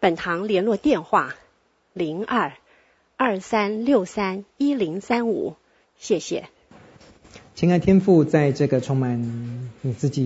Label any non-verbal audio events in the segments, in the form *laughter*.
本堂联络电话：零二二三六三一零三五。谢谢。亲爱天赋，在这个充满你自己，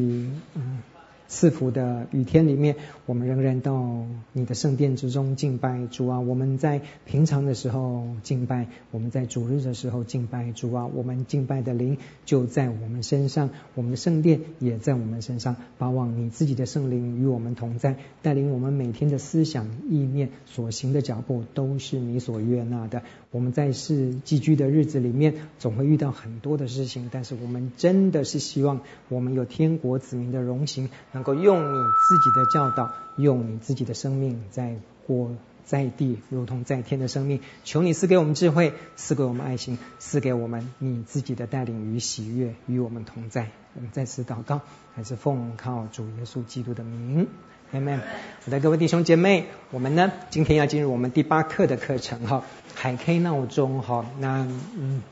嗯。赐福的雨天里面，我们仍然到你的圣殿之中敬拜主啊！我们在平常的时候敬拜，我们在主日的时候敬拜主啊！我们敬拜的灵就在我们身上，我们的圣殿也在我们身上。巴望你自己的圣灵与我们同在，带领我们每天的思想意念所行的脚步都是你所悦纳的。我们在世寄居的日子里面，总会遇到很多的事情，但是我们真的是希望我们有天国子民的荣行。能够用你自己的教导，用你自己的生命在活在地，如同在天的生命。求你赐给我们智慧，赐给我们爱心，赐给我们你自己的带领与喜悦，与我们同在。我们再次祷告，还是奉靠主耶稣基督的名，Amen。好的，各位弟兄姐妹，我们呢今天要进入我们第八课的课程哈，海 K 闹钟哈，那嗯。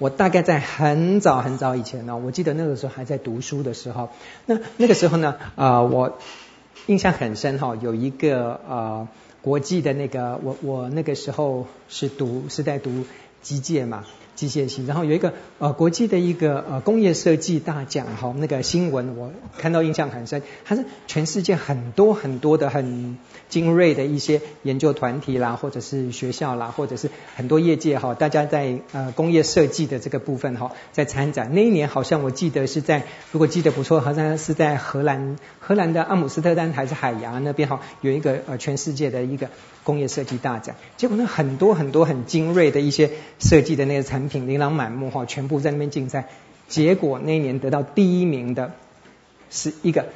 我大概在很早很早以前呢，我记得那个时候还在读书的时候，那那个时候呢，啊、我印象很深哈，有一个呃国际的那个，我我那个时候是读是在读机械嘛。机械系，然后有一个呃国际的一个呃工业设计大奖哈，那个新闻我看到印象很深，它是全世界很多很多的很精锐的一些研究团体啦，或者是学校啦，或者是很多业界哈，大家在呃工业设计的这个部分哈，在参展。那一年好像我记得是在，如果记得不错，好像是在荷兰荷兰的阿姆斯特丹还是海牙那边哈，有一个呃全世界的一个工业设计大奖。结果呢，很多很多很精锐的一些设计的那个产品。琳琅满目哈，全部在那边竞赛，结果那一年得到第一名的，是一个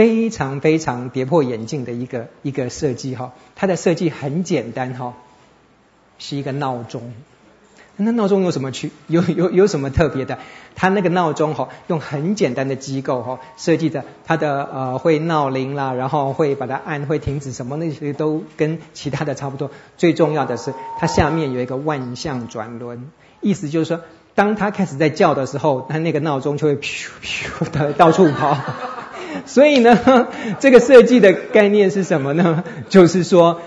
非常非常跌破眼镜的一个一个设计哈，它的设计很简单哈，是一个闹钟。那闹钟有什么区？有有有什么特别的？它那个闹钟哈，用很简单的机构哈设计的，它的呃会闹铃啦，然后会把它按，会停止什么那些都跟其他的差不多。最重要的是，它下面有一个万向转轮。意思就是说，当他开始在叫的时候，他那个闹钟就会咻咻的到处跑。*laughs* 所以呢，这个设计的概念是什么呢？就是说，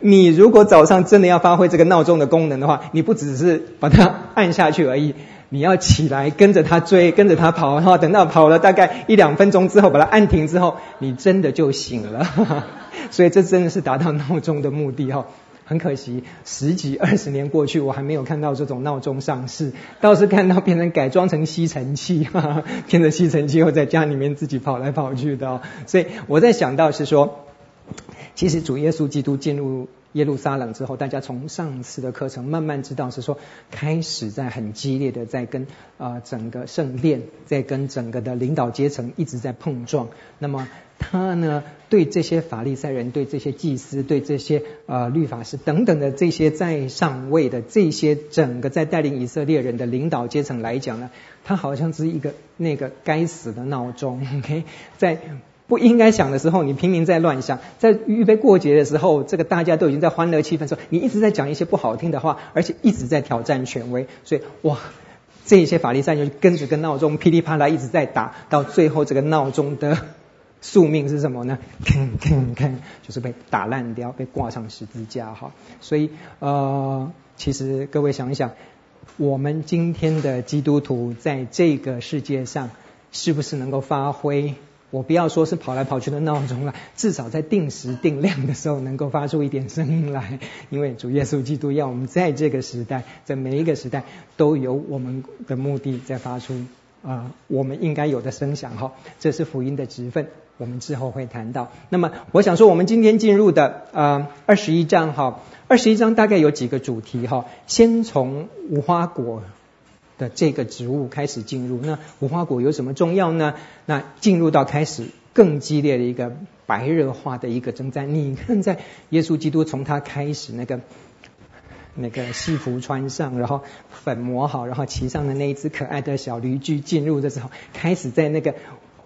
你如果早上真的要发挥这个闹钟的功能的话，你不只是把它按下去而已，你要起来跟着它追，跟着它跑，然后等到跑了大概一两分钟之后，把它按停之后，你真的就醒了。*laughs* 所以这真的是达到闹钟的目的哈。很可惜，十几二十年过去，我还没有看到这种闹钟上市，倒是看到变成改装成吸尘器，哈哈，变成吸尘器后在家里面自己跑来跑去的哦。所以我在想到是说，其实主耶稣基督进入耶路撒冷之后，大家从上次的课程慢慢知道是说，开始在很激烈的在跟啊、呃、整个圣殿，在跟整个的领导阶层一直在碰撞。那么。他呢，对这些法利赛人、对这些祭司、对这些呃律法师等等的这些在上位的这些整个在带领以色列人的领导阶层来讲呢，他好像是一个那个该死的闹钟。OK，在不应该响的时候，你拼命在乱响；在预备过节的时候，这个大家都已经在欢乐气氛的时候，你一直在讲一些不好听的话，而且一直在挑战权威。所以哇，这些法利赛就跟着个闹钟噼里啪啦一直在打，到最后这个闹钟的。宿命是什么呢？就是被打烂掉，被挂上十字架哈。所以呃，其实各位想一想，我们今天的基督徒在这个世界上，是不是能够发挥？我不要说是跑来跑去的闹钟了，至少在定时定量的时候，能够发出一点声音来。因为主耶稣基督要我们在这个时代，在每一个时代，都有我们的目的在发出啊、我们应该有的声响哈。这是福音的职分。我们之后会谈到。那么，我想说，我们今天进入的呃二十一章哈，二十一章大概有几个主题哈。先从无花果的这个植物开始进入。那无花果有什么重要呢？那进入到开始更激烈的一个白热化的一个征战。你看，在耶稣基督从他开始那个那个西服穿上，然后粉抹好，然后骑上的那一只可爱的小驴驹进入的时候，开始在那个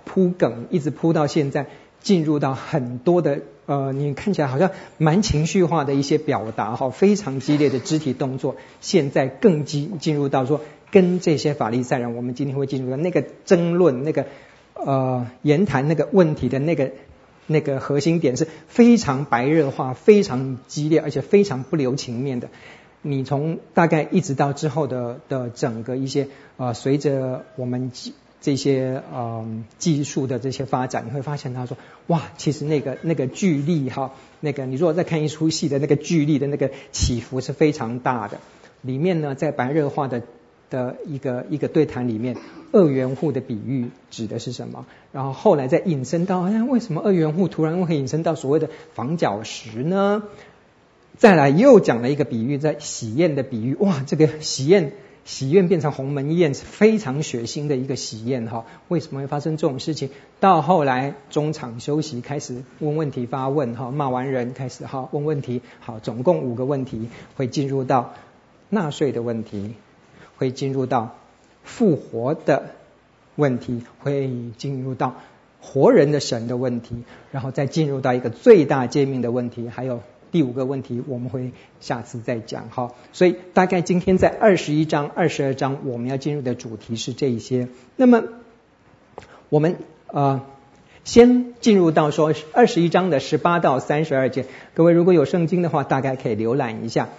铺梗，一直铺到现在，进入到很多的呃，你看起来好像蛮情绪化的一些表达哈，非常激烈的肢体动作。现在更进进入到说，跟这些法利赛人，我们今天会进入到那个争论那个。呃，言谈那个问题的那个那个核心点是非常白热化、非常激烈，而且非常不留情面的。你从大概一直到之后的的整个一些呃，随着我们这些呃技术的这些发展，你会发现他说，哇，其实那个那个剧力哈，那个你如果再看一出戏的那个剧力的那个起伏是非常大的。里面呢，在白热化的。的一个一个对谈里面，二元户的比喻指的是什么？然后后来再引申到，哎，为什么二元户突然会引申到所谓的房角石呢？再来又讲了一个比喻，在喜宴的比喻，哇，这个喜宴喜宴变成鸿门宴，是非常血腥的一个喜宴哈。为什么会发生这种事情？到后来中场休息，开始问问题发问哈，骂完人开始哈问问题，好，总共五个问题会进入到纳税的问题。会进入到复活的问题，会进入到活人的神的问题，然后再进入到一个最大诫命的问题，还有第五个问题，我们会下次再讲哈。所以大概今天在二十一章、二十二章，我们要进入的主题是这一些。那么我们呃先进入到说二十一章的十八到三十二节，各位如果有圣经的话，大概可以浏览一下。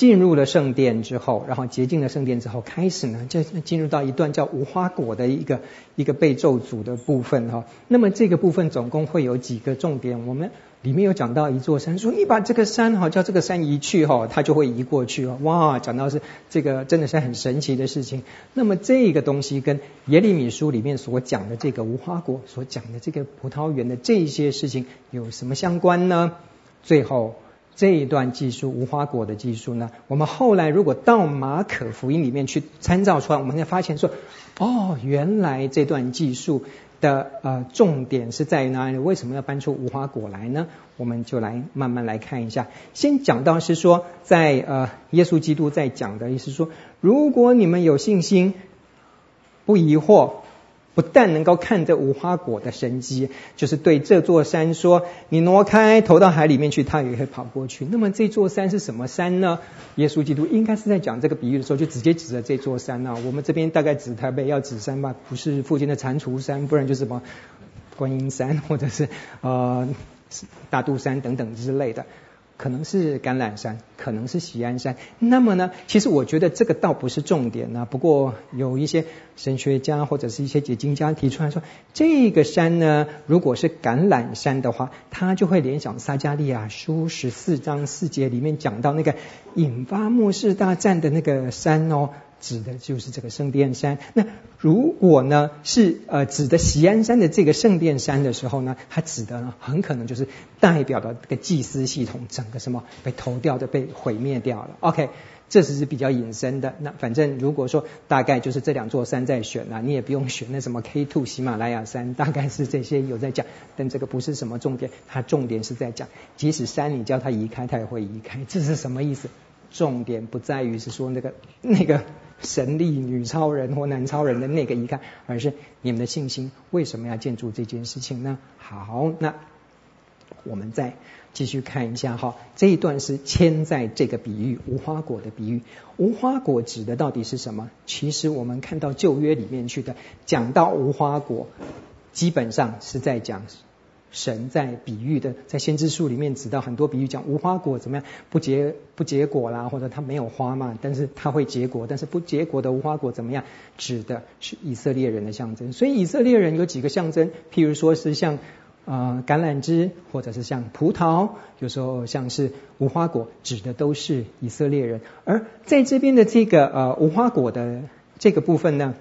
进入了圣殿之后，然后洁净了圣殿之后，开始呢就进入到一段叫无花果的一个一个被咒诅的部分哈。那么这个部分总共会有几个重点，我们里面有讲到一座山，说你把这个山哈叫这个山移去哈，它就会移过去哦。哇，讲到是这个真的是很神奇的事情。那么这个东西跟耶利米书里面所讲的这个无花果所讲的这个葡萄园的这些事情有什么相关呢？最后。这一段技术无花果的技术呢，我们后来如果到马可福音里面去参照出来，我们会发现说，哦，原来这段技术的呃重点是在于哪里？为什么要搬出无花果来呢？我们就来慢慢来看一下。先讲到是说，在呃耶稣基督在讲的意思说，如果你们有信心，不疑惑。不但能够看着无花果的神机，就是对这座山说：“你挪开，投到海里面去，它也会跑过去。”那么这座山是什么山呢？耶稣基督应该是在讲这个比喻的时候，就直接指着这座山啊。我们这边大概指台北要指山吧，不是附近的蟾蜍山，不然就是什么观音山，或者是呃大肚山等等之类的。可能是橄榄山，可能是喜安山。那么呢，其实我觉得这个倒不是重点呢。不过有一些神学家或者是一些解经家提出来说，这个山呢，如果是橄榄山的话，他就会联想撒迦利亚书十四章四节里面讲到那个引发末世大战的那个山哦。指的就是这个圣殿山。那如果呢是呃指的锡安山的这个圣殿山的时候呢，它指的呢很可能就是代表的这个祭司系统整个什么被投掉的被毁灭掉了。OK，这只是比较隐身的。那反正如果说大概就是这两座山在选啊，你也不用选那什么 K2 喜马拉雅山，大概是这些有在讲。但这个不是什么重点，它重点是在讲，即使山你叫它移开，它也会移开。这是什么意思？重点不在于是说那个那个。神力女超人或男超人的那个一看，而是你们的信心为什么要建筑这件事情呢？好，那我们再继续看一下哈，这一段是牵在这个比喻无花果的比喻，无花果指的到底是什么？其实我们看到旧约里面去的，讲到无花果，基本上是在讲。神在比喻的，在先知书里面指到很多比喻，讲无花果怎么样不结不结果啦，或者它没有花嘛，但是它会结果，但是不结果的无花果怎么样？指的是以色列人的象征。所以以色列人有几个象征，譬如说是像呃橄榄枝，或者是像葡萄，有时候像是无花果，指的都是以色列人。而在这边的这个呃无花果的这个部分呢？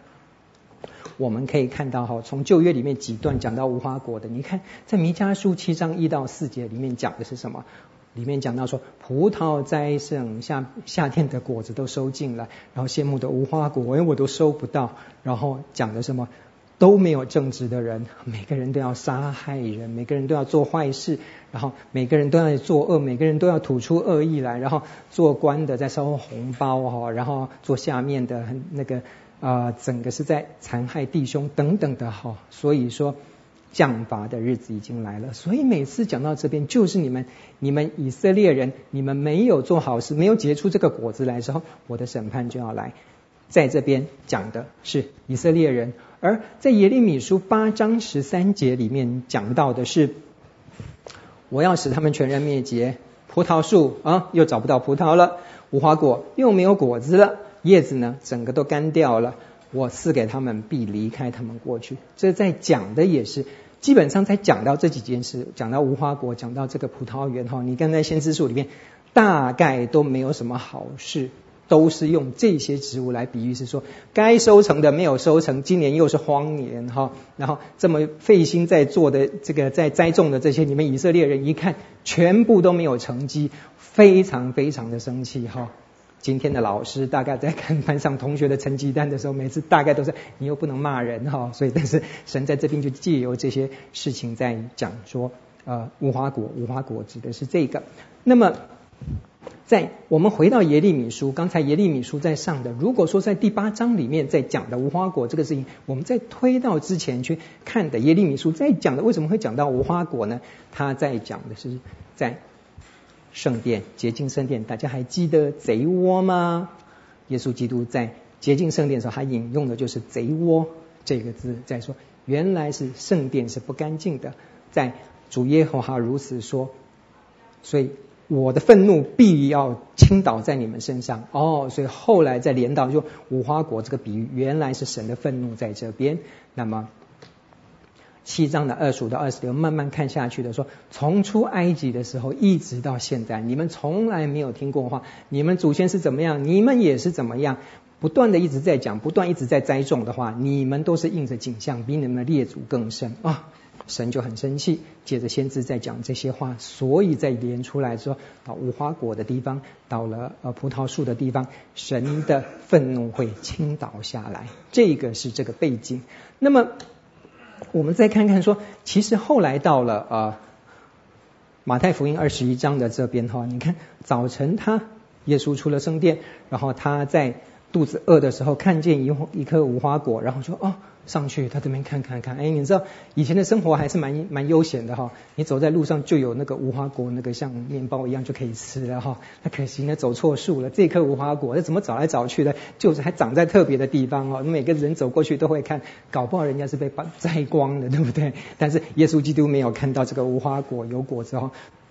我们可以看到哈，从旧约里面几段讲到无花果的，你看在弥迦书七章一到四节里面讲的是什么？里面讲到说，葡萄栽盛，夏夏天的果子都收尽了，然后羡慕的无花果，哎，我都收不到。然后讲的什么？都没有正直的人，每个人都要杀害人，每个人都要做坏事，然后每个人都要作恶，每个人都要吐出恶意来，然后做官的在收红包哈，然后做下面的那个啊、整个是在残害弟兄等等的哈，所以说降罚的日子已经来了。所以每次讲到这边，就是你们你们以色列人，你们没有做好事，没有结出这个果子来的时候，我的审判就要来。在这边讲的是以色列人。而在耶利米书八章十三节里面讲到的是，我要使他们全然灭绝，葡萄树啊又找不到葡萄了，无花果又没有果子了，叶子呢整个都干掉了，我赐给他们必离开他们过去。这在讲的也是，基本上在讲到这几件事，讲到无花果，讲到这个葡萄园哈，你刚才先知书里面大概都没有什么好事。都是用这些植物来比喻，是说该收成的没有收成，今年又是荒年哈。然后这么费心在做的这个在栽种的这些，你们以色列人一看，全部都没有成绩，非常非常的生气哈。今天的老师大概在看班上同学的成绩单的时候，每次大概都是你又不能骂人哈，所以但是神在这边就借由这些事情在讲说，呃，无花果，无花果指的是这个，那么。在我们回到耶利米书，刚才耶利米书在上的，如果说在第八章里面在讲的无花果这个事情，我们在推到之前去看的耶利米书在讲的，为什么会讲到无花果呢？他在讲的是在圣殿洁净圣殿，大家还记得贼窝吗？耶稣基督在洁净圣殿的时候，他引用的就是贼窝这个字，在说原来是圣殿是不干净的，在主耶和华如此说，所以。我的愤怒必要倾倒在你们身上哦，所以后来再连到就无花果这个比喻，原来是神的愤怒在这边。那么七章的二十五到二十六，慢慢看下去的说，从出埃及的时候一直到现在，你们从来没有听过话，你们祖先是怎么样，你们也是怎么样，不断的一直在讲，不断一直在栽种的话，你们都是应着景象，比你们的列祖更深啊。神就很生气，接着先知在讲这些话，所以在连出来说，到无花果的地方，到了呃葡萄树的地方，神的愤怒会倾倒下来，这个是这个背景。那么我们再看看说，其实后来到了啊马太福音二十一章的这边哈，你看早晨他耶稣出了圣殿，然后他在肚子饿的时候看见一一颗无花果，然后说哦。上去他这边看看看，哎，你知道以前的生活还是蛮蛮悠闲的哈。你走在路上就有那个无花果，那个像面包一样就可以吃了哈。那可惜呢，走错树了。这棵无花果，那怎么找来找去的，就是还长在特别的地方哦。每个人走过去都会看，搞不好人家是被摘光的，对不对？但是耶稣基督没有看到这个无花果有果子哦，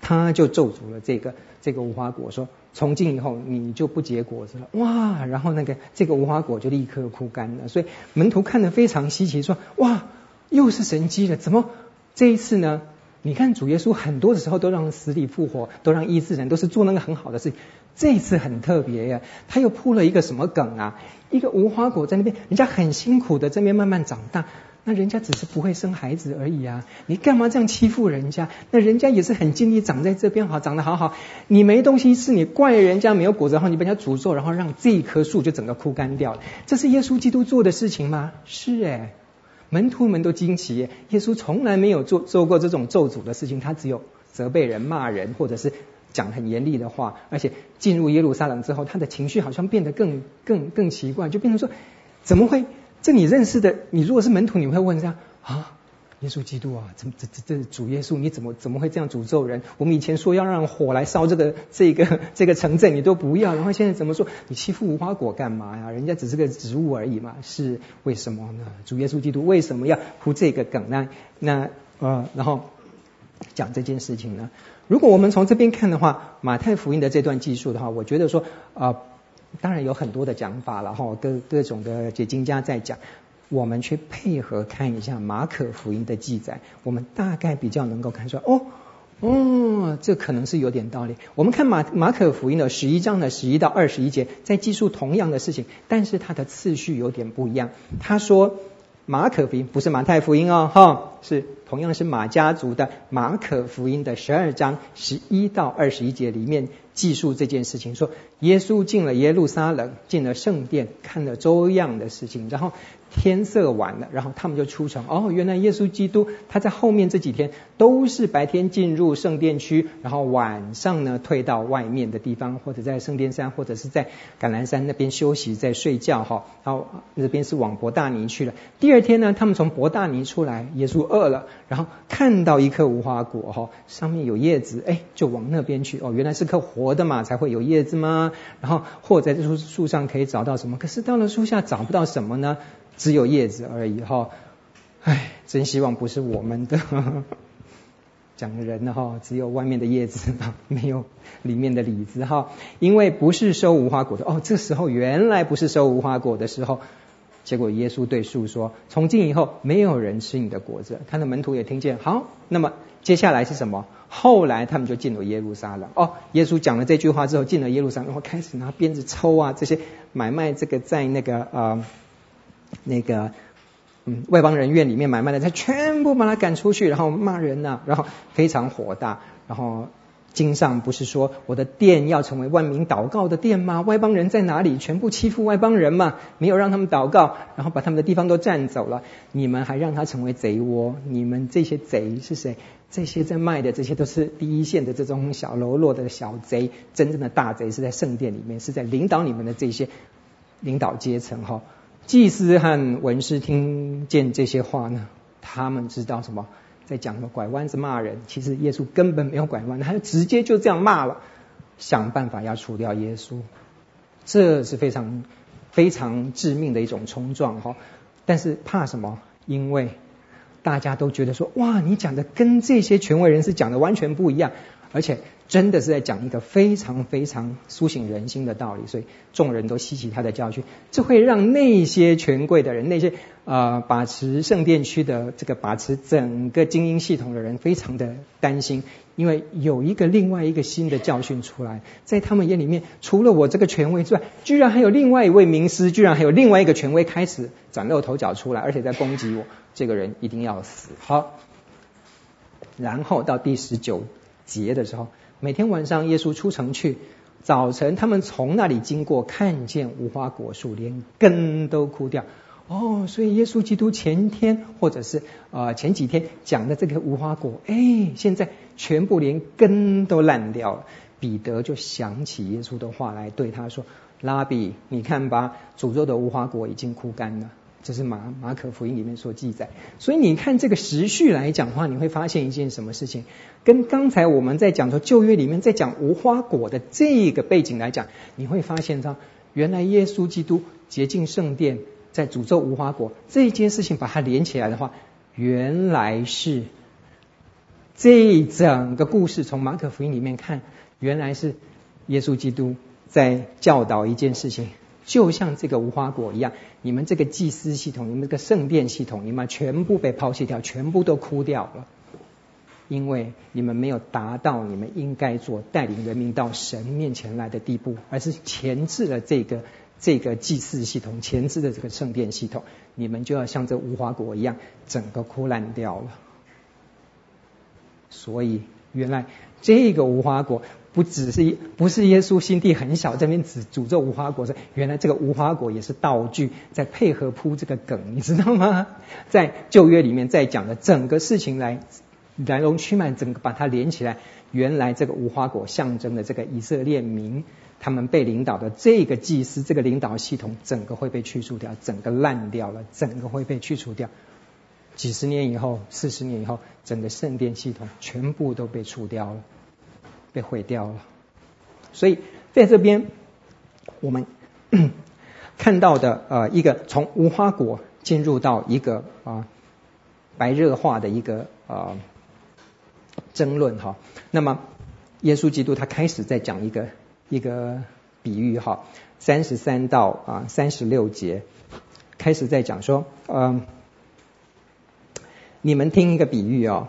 他就咒诅了这个这个无花果说。从今以后，你就不结果子了。哇！然后那个这个无花果就立刻枯干了。所以门徒看得非常稀奇，说：哇，又是神迹了！怎么这一次呢？你看主耶稣很多的时候都让死里复活，都让医治人，都是做那个很好的事。这一次很特别呀，他又铺了一个什么梗啊？一个无花果在那边，人家很辛苦的这边慢慢长大。那人家只是不会生孩子而已啊！你干嘛这样欺负人家？那人家也是很尽力长在这边，好长得好好。你没东西吃，你怪人家没有果子，然后你把人家诅咒，然后让这一棵树就整个枯干掉了。这是耶稣基督做的事情吗？是哎，门徒们都惊奇。耶稣从来没有做做过这种咒诅的事情，他只有责备人、骂人，或者是讲很严厉的话。而且进入耶路撒冷之后，他的情绪好像变得更更更奇怪，就变成说怎么会？这你认识的，你如果是门徒，你会问这样啊？耶稣基督啊，怎么这这这主耶稣，你怎么怎么会这样诅咒人？我们以前说要让火来烧这个这个这个城镇，你都不要，然后现在怎么说？你欺负无花果干嘛呀？人家只是个植物而已嘛，是为什么呢？主耶稣基督为什么要铺这个梗呢？那呃，然后讲这件事情呢？如果我们从这边看的话，马太福音的这段记述的话，我觉得说啊。当然有很多的讲法了哈，各各种的解经家在讲，我们去配合看一下马可福音的记载，我们大概比较能够看出来，哦，哦，这可能是有点道理。我们看马马可福音的十一章的十一到二十一节，在记述同样的事情，但是它的次序有点不一样。他说。马可福音不是马太福音哦，哈，是同样是马家族的马可福音的十二章十一到二十一节里面记述这件事情，说耶稣进了耶路撒冷，进了圣殿，看了周样的事情，然后天色晚了，然后他们就出城。哦，原来耶稣基督他在后面这几天都是白天进入圣殿区，然后晚上呢退到外面的地方，或者在圣殿山，或者是在橄榄山那边休息，在睡觉哈。然后那边是往伯大尼去了。第二天呢，他们从伯大尼出来，耶稣饿了，然后看到一棵无花果哈，上面有叶子，哎，就往那边去。哦，原来是棵活。的嘛才会有叶子吗？然后或者在树树上可以找到什么？可是到了树下找不到什么呢？只有叶子而已哈。唉，真希望不是我们的 *laughs* 讲人的哈，只有外面的叶子，没有里面的李子哈。因为不是收无花果的哦。这时候原来不是收无花果的时候，结果耶稣对树说：“从今以后没有人吃你的果子。”他的门徒也听见。好，那么接下来是什么？后来他们就进了耶路撒冷。哦，耶稣讲了这句话之后，进了耶路撒冷，然后开始拿鞭子抽啊，这些买卖这个在那个呃那个嗯外邦人院里面买卖的，他全部把他赶出去，然后骂人呐、然后非常火大，然后。经上不是说我的殿要成为万民祷告的殿吗？外邦人在哪里？全部欺负外邦人嘛，没有让他们祷告，然后把他们的地方都占走了。你们还让他成为贼窝？你们这些贼是谁？这些在卖的这些都是第一线的这种小喽啰的小贼，真正的大贼是在圣殿里面，是在领导你们的这些领导阶层哈。祭司和文士听见这些话呢，他们知道什么？在讲什么拐弯子骂人，其实耶稣根本没有拐弯，他就直接就这样骂了，想办法要除掉耶稣，这是非常非常致命的一种冲撞哈。但是怕什么？因为大家都觉得说，哇，你讲的跟这些权威人士讲的完全不一样，而且。真的是在讲一个非常非常苏醒人心的道理，所以众人都吸取他的教训，这会让那些权贵的人、那些呃把持圣殿区的这个把持整个精英系统的人非常的担心，因为有一个另外一个新的教训出来，在他们眼里面，除了我这个权威之外，居然还有另外一位名师，居然还有另外一个权威开始崭露头角出来，而且在攻击我，这个人一定要死。好，然后到第十九节的时候。每天晚上，耶稣出城去，早晨他们从那里经过，看见无花果树连根都枯掉。哦，所以耶稣基督前天或者是呃前几天讲的这个无花果，哎，现在全部连根都烂掉了。彼得就想起耶稣的话来对他说：“拉比，你看吧，诅咒的无花果已经枯干了。”这是马马可福音里面所记载，所以你看这个时序来讲的话，你会发现一件什么事情，跟刚才我们在讲说旧约里面在讲无花果的这个背景来讲，你会发现到原来耶稣基督洁净圣殿，在诅咒无花果这件事情，把它连起来的话，原来是这整个故事从马可福音里面看，原来是耶稣基督在教导一件事情。就像这个无花果一样，你们这个祭司系统，你们这个圣殿系统，你们全部被抛弃掉，全部都枯掉了，因为你们没有达到你们应该做带领人民到神面前来的地步，而是前置了这个这个祭祀系统，前置的这个圣殿系统，你们就要像这无花果一样，整个枯烂掉了。所以原来这个无花果。不只是不是耶稣心地很小，这边只诅咒无花果，是原来这个无花果也是道具，在配合铺这个梗，你知道吗？*laughs* 在旧约里面在讲的整个事情来来龙去脉，整个把它连起来，原来这个无花果象征的这个以色列民，他们被领导的这个祭司，这个领导系统，整个会被去除掉，整个烂掉了，整个会被去除掉。几十年以后，四十年以后，整个圣殿系统全部都被除掉了。被毁掉了，所以在这边我们 *clears throat* 看到的呃一个从无花果进入到一个啊白热化的一个啊争论哈，那么耶稣基督他开始在讲一个一个比喻哈，三十三到啊三十六节开始在讲说嗯你们听一个比喻哦。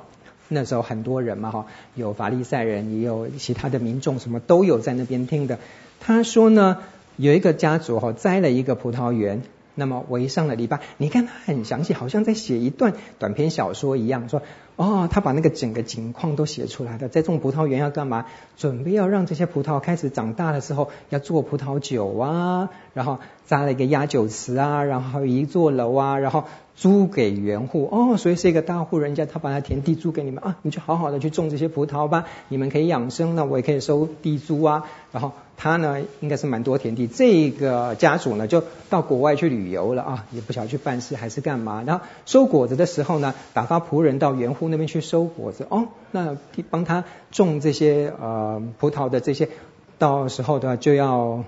那时候很多人嘛，哈，有法利赛人，也有其他的民众，什么都有在那边听的。他说呢，有一个家族哈，栽了一个葡萄园，那么围上了篱笆。你看他很详细，好像在写一段短篇小说一样，说哦，他把那个整个景况都写出来的。在种葡萄园要干嘛？准备要让这些葡萄开始长大的时候，要做葡萄酒啊，然后扎了一个压酒池啊，然后一座楼啊，然后。租给园户哦，所以是一个大户人家，他把他田地租给你们啊，你就好好的去种这些葡萄吧，你们可以养生，那我也可以收地租啊。然后他呢，应该是蛮多田地，这个家族呢就到国外去旅游了啊，也不晓得去办事还是干嘛。然后收果子的时候呢，打发仆人到园户那边去收果子哦，那帮他种这些呃葡萄的这些，到时候的就要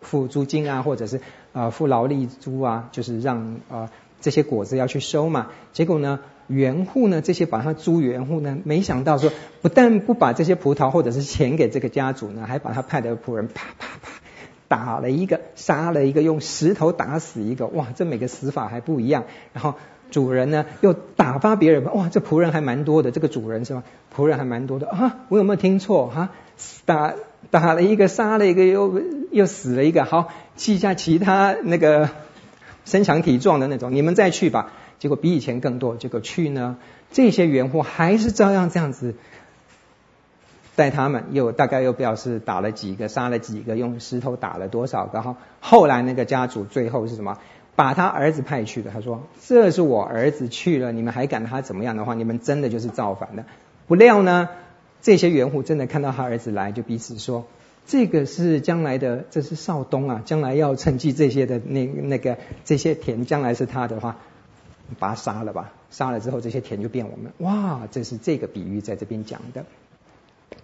付租金啊，或者是呃付劳力租啊，就是让呃。这些果子要去收嘛，结果呢，园户呢，这些把他租园户呢，没想到说，不但不把这些葡萄或者是钱给这个家主呢，还把他派的仆人啪啪啪打了一个，杀了一个，用石头打死一个，哇，这每个死法还不一样。然后主人呢又打发别人，哇，这仆人还蛮多的，这个主人是吧？仆人还蛮多的啊，我有没有听错哈？打打了一个，杀了一个，又又死了一个，好，记下其他那个。身强体壮的那种，你们再去吧。结果比以前更多。结果去呢，这些园户还是照样这样子带他们，又大概又表示打了几个，杀了几个，用石头打了多少个哈。后来那个家主最后是什么？把他儿子派去的。他说：“这是我儿子去了，你们还敢他怎么样的话，你们真的就是造反的。”不料呢，这些园户真的看到他儿子来，就彼此说。这个是将来的，这是少东啊，将来要承继这些的那那个这些田，将来是他的话，把他杀了吧，杀了之后这些田就变我们。哇，这是这个比喻在这边讲的。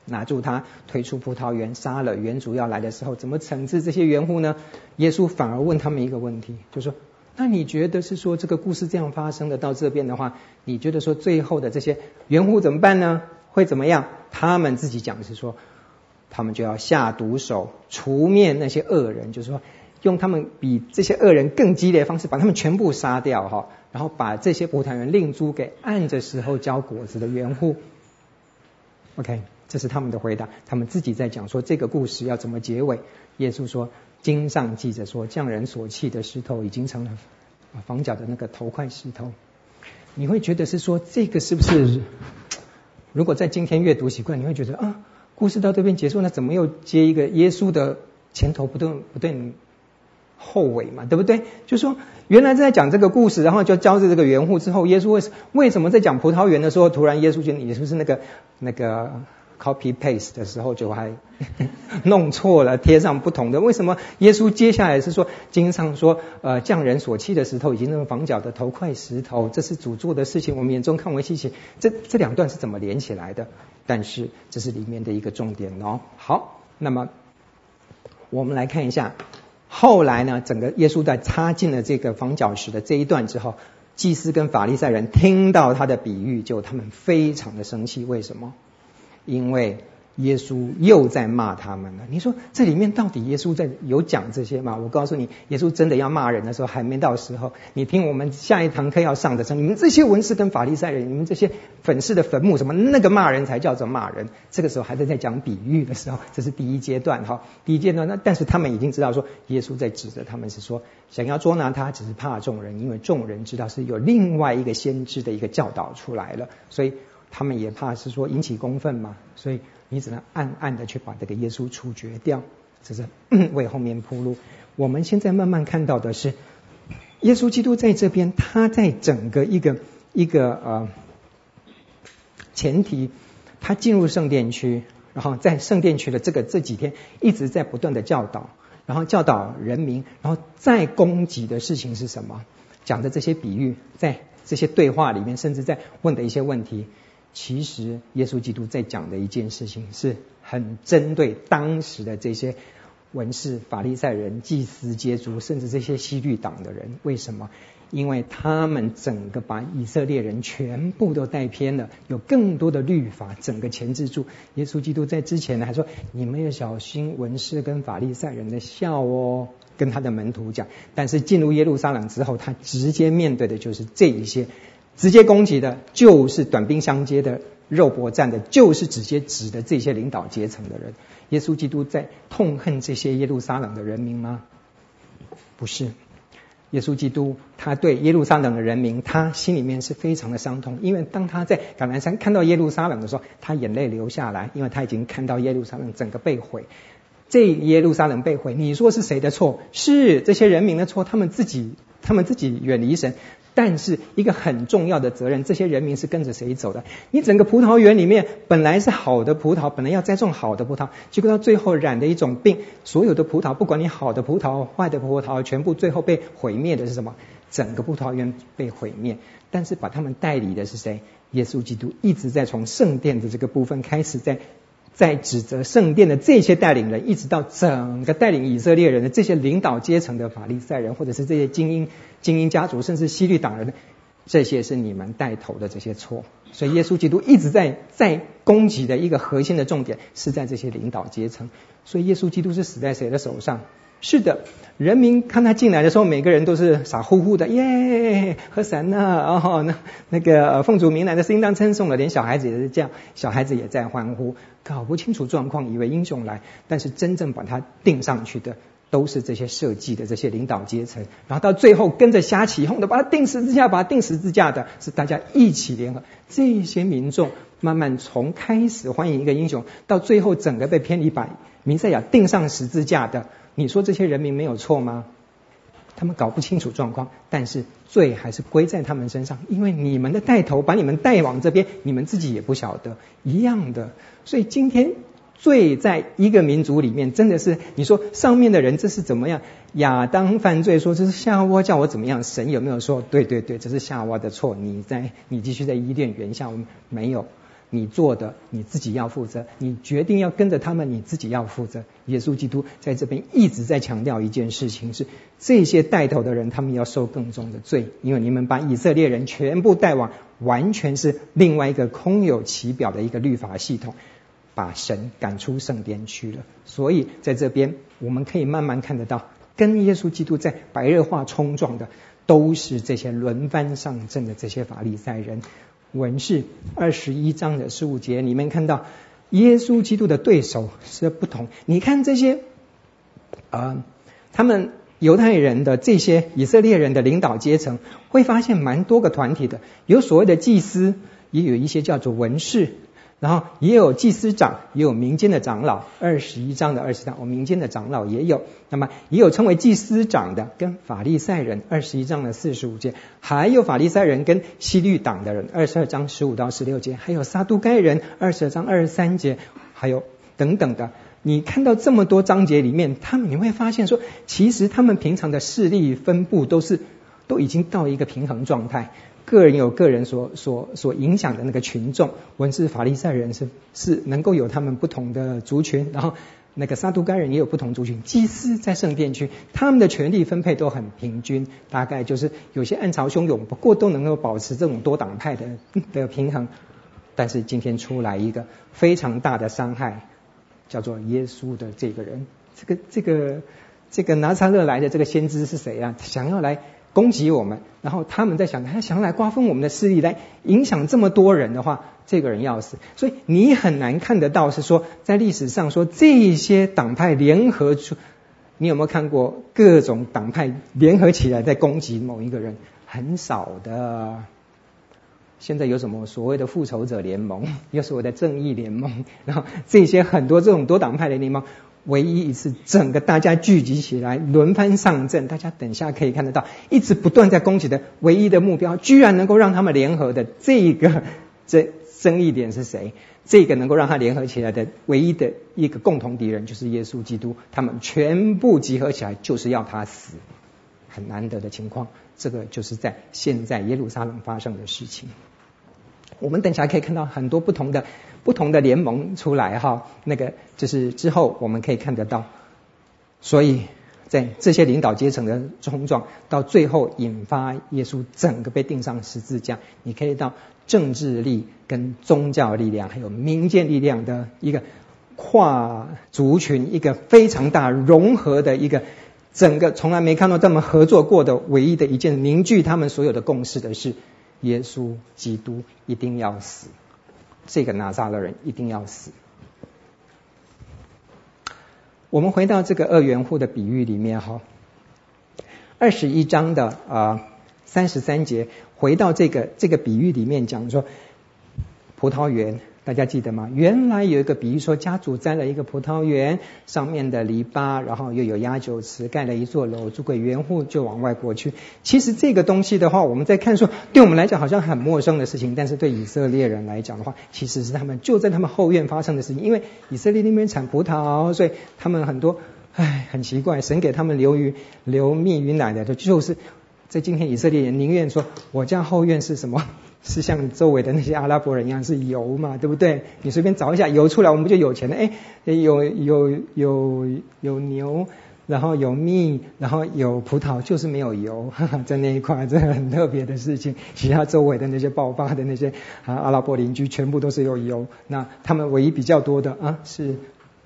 拿住他，推出葡萄园，杀了园主要来的时候，怎么惩治这些园户呢？耶稣反而问他们一个问题，就说：那你觉得是说这个故事这样发生的到这边的话，你觉得说最后的这些园户怎么办呢？会怎么样？他们自己讲的是说。他们就要下毒手，除灭那些恶人，就是说，用他们比这些恶人更激烈的方式，把他们全部杀掉哈，然后把这些葡萄园另租给按着时候交果子的园户。OK，这是他们的回答。他们自己在讲说这个故事要怎么结尾。耶稣说，经上记着说，匠人所弃的石头已经成了房角的那个头块石头。你会觉得是说这个是不是？如果在今天阅读习惯，你会觉得啊。故事到这边结束，那怎么又接一个耶稣的前头不对不对后尾嘛，对不对？就说原来在讲这个故事，然后就交着这个缘户之后，耶稣为为什么在讲葡萄园的时候，突然耶稣觉得你是不是那个那个 copy paste 的时候就还 *laughs* 弄错了，贴上不同的？为什么耶稣接下来是说经上说呃匠人所弃的石头已经成房角的头块石头，这是主做的事情，我们眼中看为稀奇。这这两段是怎么连起来的？但是这是里面的一个重点哦。好，那么我们来看一下，后来呢，整个耶稣在插进了这个房角石的这一段之后，祭司跟法利赛人听到他的比喻，就他们非常的生气。为什么？因为。耶稣又在骂他们了。你说这里面到底耶稣在有讲这些吗？我告诉你，耶稣真的要骂人的时候还没到时候。你听我们下一堂课要上的时候，你们这些文士跟法利赛人，你们这些粉饰的坟墓什么，那个骂人才叫做骂人。这个时候还在在讲比喻的时候，这是第一阶段哈。第一阶段，那但是他们已经知道说，耶稣在指责他们是说，想要捉拿他，只是怕众人，因为众人知道是有另外一个先知的一个教导出来了，所以他们也怕是说引起公愤嘛，所以。你只能暗暗的去把这个耶稣处决掉，这是 *coughs* 为后面铺路。我们现在慢慢看到的是，耶稣基督在这边，他在整个一个一个呃前提，他进入圣殿区，然后在圣殿区的这个这几天一直在不断的教导，然后教导人民，然后再攻击的事情是什么？讲的这些比喻，在这些对话里面，甚至在问的一些问题。其实，耶稣基督在讲的一件事情，是很针对当时的这些文士、法利赛人、祭司阶族，甚至这些希律党的人。为什么？因为他们整个把以色列人全部都带偏了，有更多的律法，整个钳制住。耶稣基督在之前呢，还说：“你们要小心文士跟法利赛人的笑哦。”跟他的门徒讲。但是进入耶路撒冷之后，他直接面对的就是这一些。直接攻击的就是短兵相接的肉搏战的，就是直接指的这些领导阶层的人。耶稣基督在痛恨这些耶路撒冷的人民吗？不是，耶稣基督他对耶路撒冷的人民，他心里面是非常的伤痛，因为当他在橄榄山看到耶路撒冷的时候，他眼泪流下来，因为他已经看到耶路撒冷整个被毁。这耶路撒冷被毁，你说是谁的错？是这些人民的错，他们自己，他们自己远离神。但是一个很重要的责任，这些人民是跟着谁走的？你整个葡萄园里面本来是好的葡萄，本来要栽种好的葡萄，结果到最后染的一种病，所有的葡萄，不管你好的葡萄、坏的葡萄，全部最后被毁灭的是什么？整个葡萄园被毁灭。但是把他们代理的是谁？耶稣基督一直在从圣殿的这个部分开始在。在指责圣殿的这些带领人，一直到整个带领以色列人的这些领导阶层的法利赛人，或者是这些精英精英家族，甚至西律党人，这些是你们带头的这些错。所以耶稣基督一直在在攻击的一个核心的重点是在这些领导阶层。所以耶稣基督是死在谁的手上？是的，人民看他进来的时候，每个人都是傻乎乎的，耶，和散那，然后那那个奉主名来的是应当称颂的，连小孩子也是这样，小孩子也在欢呼，搞不清楚状况，以为英雄来，但是真正把他钉上去的，都是这些设计的这些领导阶层，然后到最后跟着瞎起哄的，把他钉十字架，把他钉十字架的，是大家一起联合，这些民众慢慢从开始欢迎一个英雄，到最后整个被偏离，把弥赛亚钉上十字架的。你说这些人民没有错吗？他们搞不清楚状况，但是罪还是归在他们身上，因为你们的带头把你们带往这边，你们自己也不晓得一样的。所以今天罪在一个民族里面，真的是你说上面的人这是怎么样？亚当犯罪说这是夏娃叫我怎么样？神有没有说对对对，这是夏娃的错？你在你继续在伊甸园下，我们没有。你做的你自己要负责，你决定要跟着他们，你自己要负责。耶稣基督在这边一直在强调一件事情是：这些带头的人，他们要受更重的罪，因为你们把以色列人全部带往完全是另外一个空有其表的一个律法系统，把神赶出圣殿去了。所以在这边我们可以慢慢看得到，跟耶稣基督在白热化冲撞的，都是这些轮番上阵的这些法利赛人。文士二十一章的十五节，你们看到耶稣基督的对手是不同。你看这些啊、他们犹太人的这些以色列人的领导阶层，会发现蛮多个团体的，有所谓的祭司，也有一些叫做文士。然后也有祭司长，也有民间的长老。二十一章的二十章，我民间的长老也有。那么也有称为祭司长的，跟法利赛人。二十一章的四十五节，还有法利赛人跟希律党的人。二十二章十五到十六节，还有撒都该人。二十二章二十三节，还有等等的。你看到这么多章节里面，他们你会发现说，其实他们平常的势力分布都是都已经到一个平衡状态。个人有个人所所所影响的那个群众，文字法利赛人是是能够有他们不同的族群，然后那个撒都该人也有不同族群。祭司在圣殿区，他们的权力分配都很平均，大概就是有些暗潮汹涌，不过都能够保持这种多党派的的平衡。但是今天出来一个非常大的伤害，叫做耶稣的这个人，这个这个这个拿撒勒来的这个先知是谁啊？想要来。攻击我们，然后他们在想，他想来瓜分我们的势力，来影响这么多人的话，这个人要死。所以你很难看得到是说，在历史上说这些党派联合出，你有没有看过各种党派联合起来在攻击某一个人？很少的。现在有什么所谓的复仇者联盟，有所谓的正义联盟，然后这些很多这种多党派的联盟。唯一一次，整个大家聚集起来，轮番上阵，大家等下可以看得到，一直不断在攻击的唯一的目标，居然能够让他们联合的这个 *laughs* 这争议点是谁？这个能够让他联合起来的唯一的一个共同敌人就是耶稣基督，他们全部集合起来就是要他死，很难得的情况。这个就是在现在耶路撒冷发生的事情。我们等一下可以看到很多不同的。不同的联盟出来哈，那个就是之后我们可以看得到，所以在这些领导阶层的冲撞，到最后引发耶稣整个被钉上十字架。你可以到政治力跟宗教力量，还有民间力量的一个跨族群，一个非常大融合的一个整个从来没看到这么合作过的唯一的一件凝聚他们所有的共识的事，耶稣基督一定要死。这个拿撒勒人一定要死。我们回到这个二元户的比喻里面哈，二十一章的啊三十三节，回到这个这个比喻里面讲说葡萄园。大家记得吗？原来有一个比喻说，家主栽了一个葡萄园，上面的篱笆，然后又有压酒池，盖了一座楼，租给园户就往外过去。其实这个东西的话，我们在看说，对我们来讲好像很陌生的事情，但是对以色列人来讲的话，其实是他们就在他们后院发生的事情。因为以色列那边产葡萄，所以他们很多，唉，很奇怪，神给他们流鱼、流蜜与奶的，就是在今天以色列人宁愿说我家后院是什么？是像周围的那些阿拉伯人一样是油嘛，对不对？你随便找一下油出来，我们不就有钱了？哎，有有有有牛，然后有蜜，然后有葡萄，就是没有油，哈哈，在那一块，这很特别的事情。其他周围的那些爆发的那些啊阿拉伯邻居，全部都是有油。那他们唯一比较多的啊是。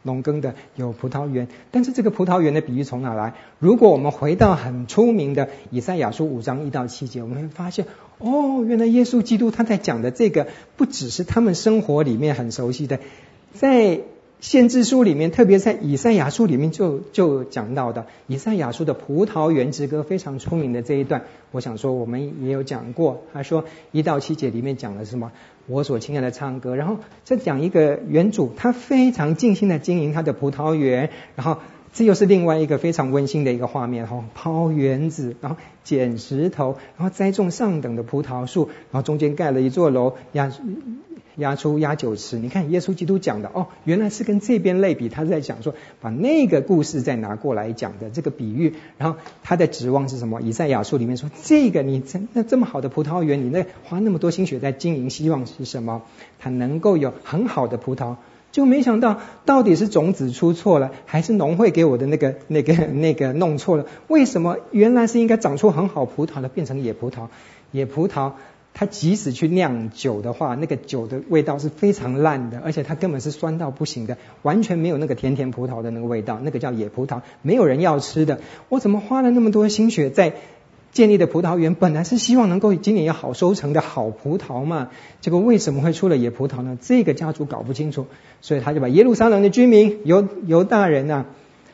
农耕的有葡萄园，但是这个葡萄园的比喻从哪来？如果我们回到很出名的以赛亚书五章一到七节，我们会发现，哦，原来耶稣基督他在讲的这个，不只是他们生活里面很熟悉的，在先知书里面，特别在以赛亚书里面就就讲到的，以赛亚书的葡萄园之歌非常出名的这一段，我想说我们也有讲过，他说一到七节里面讲的是什么？我所亲爱的唱歌，然后再讲一个园主，他非常尽心的经营他的葡萄园，然后这又是另外一个非常温馨的一个画面哈，抛园子，然后捡石头，然后栽种上等的葡萄树，然后中间盖了一座楼，压压出压酒池。你看耶稣基督讲的哦，原来是跟这边类比，他是在讲说把那个故事再拿过来讲的这个比喻，然后他的指望是什么？以赛亚书里面说，这个你真那这么好的葡萄园，你那花那么多心血在经营，希望是什么？它能够有很好的葡萄，就没想到到底是种子出错了，还是农会给我的那个 *laughs* 那个那个弄错了？为什么原来是应该长出很好葡萄的，变成野葡萄？野葡萄。它即使去酿酒的话，那个酒的味道是非常烂的，而且它根本是酸到不行的，完全没有那个甜甜葡萄的那个味道，那个叫野葡萄，没有人要吃的。我怎么花了那么多心血在建立的葡萄园，本来是希望能够今年有好收成的好葡萄嘛，结果为什么会出了野葡萄呢？这个家族搞不清楚，所以他就把耶路撒冷的居民犹犹大人呐、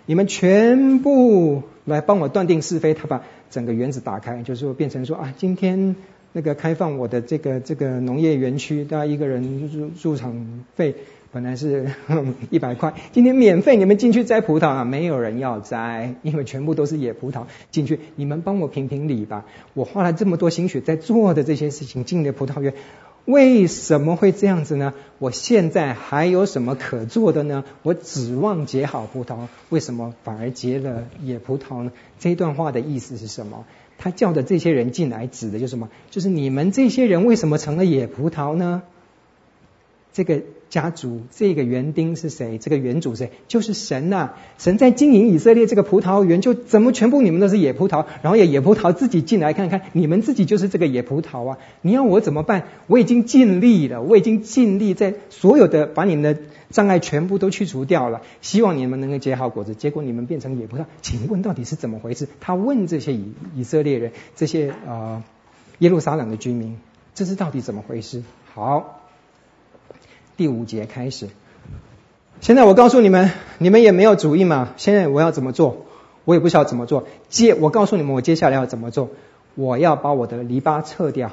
你们全部来帮我断定是非。他把整个园子打开，就是说变成说啊，今天。那个开放我的这个这个农业园区，大家一个人入入场费本来是 *laughs* 一百块，今天免费，你们进去摘葡萄啊，没有人要摘，因为全部都是野葡萄。进去，你们帮我评评理吧。我花了这么多心血在做的这些事情，进的葡萄园，为什么会这样子呢？我现在还有什么可做的呢？我指望结好葡萄，为什么反而结了野葡萄呢？这段话的意思是什么？他叫的这些人进来，指的就是什么？就是你们这些人为什么成了野葡萄呢？这个家族，这个园丁是谁？这个园主谁？就是神呐！神在经营以色列这个葡萄园，就怎么全部你们都是野葡萄？然后野野葡萄自己进来看看，你们自己就是这个野葡萄啊！你要我怎么办？我已经尽力了，我已经尽力在所有的把你们的。障碍全部都去除掉了，希望你们能够结好果子。结果你们变成野葡萄，请问到底是怎么回事？他问这些以以色列人，这些呃耶路撒冷的居民，这是到底怎么回事？好，第五节开始。现在我告诉你们，你们也没有主意嘛。现在我要怎么做？我也不晓得怎么做。接，我告诉你们，我接下来要怎么做？我要把我的篱笆撤掉，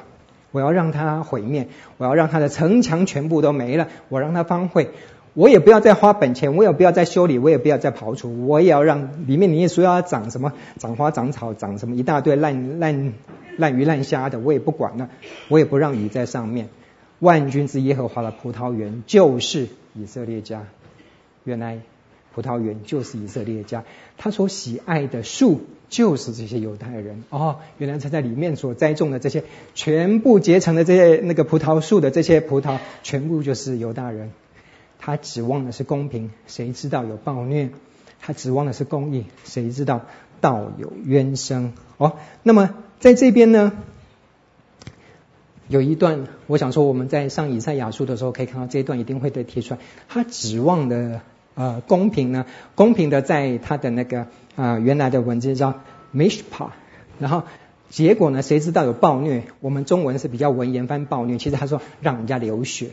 我要让它毁灭，我要让它的城墙全部都没了，我让它荒废。我也不要再花本钱，我也不要再修理，我也不要再刨除，我也要让里面你也说要长什么，长花长草长什么一大堆烂烂烂鱼烂虾的，我也不管了，我也不让鱼在上面。万军之耶和华的葡萄园就是以色列家，原来葡萄园就是以色列家，他所喜爱的树就是这些犹太人哦，原来他在里面所栽种的这些全部结成的这些那个葡萄树的这些葡萄，全部就是犹大人。他指望的是公平，谁知道有暴虐？他指望的是公义，谁知道道有冤声？哦，那么在这边呢，有一段，我想说我们在上以赛亚书的时候可以看到这一段一定会被提出来。他指望的呃公平呢，公平的在他的那个啊、呃、原来的文字叫 mishpa，然后结果呢，谁知道有暴虐？我们中文是比较文言翻暴虐，其实他说让人家流血。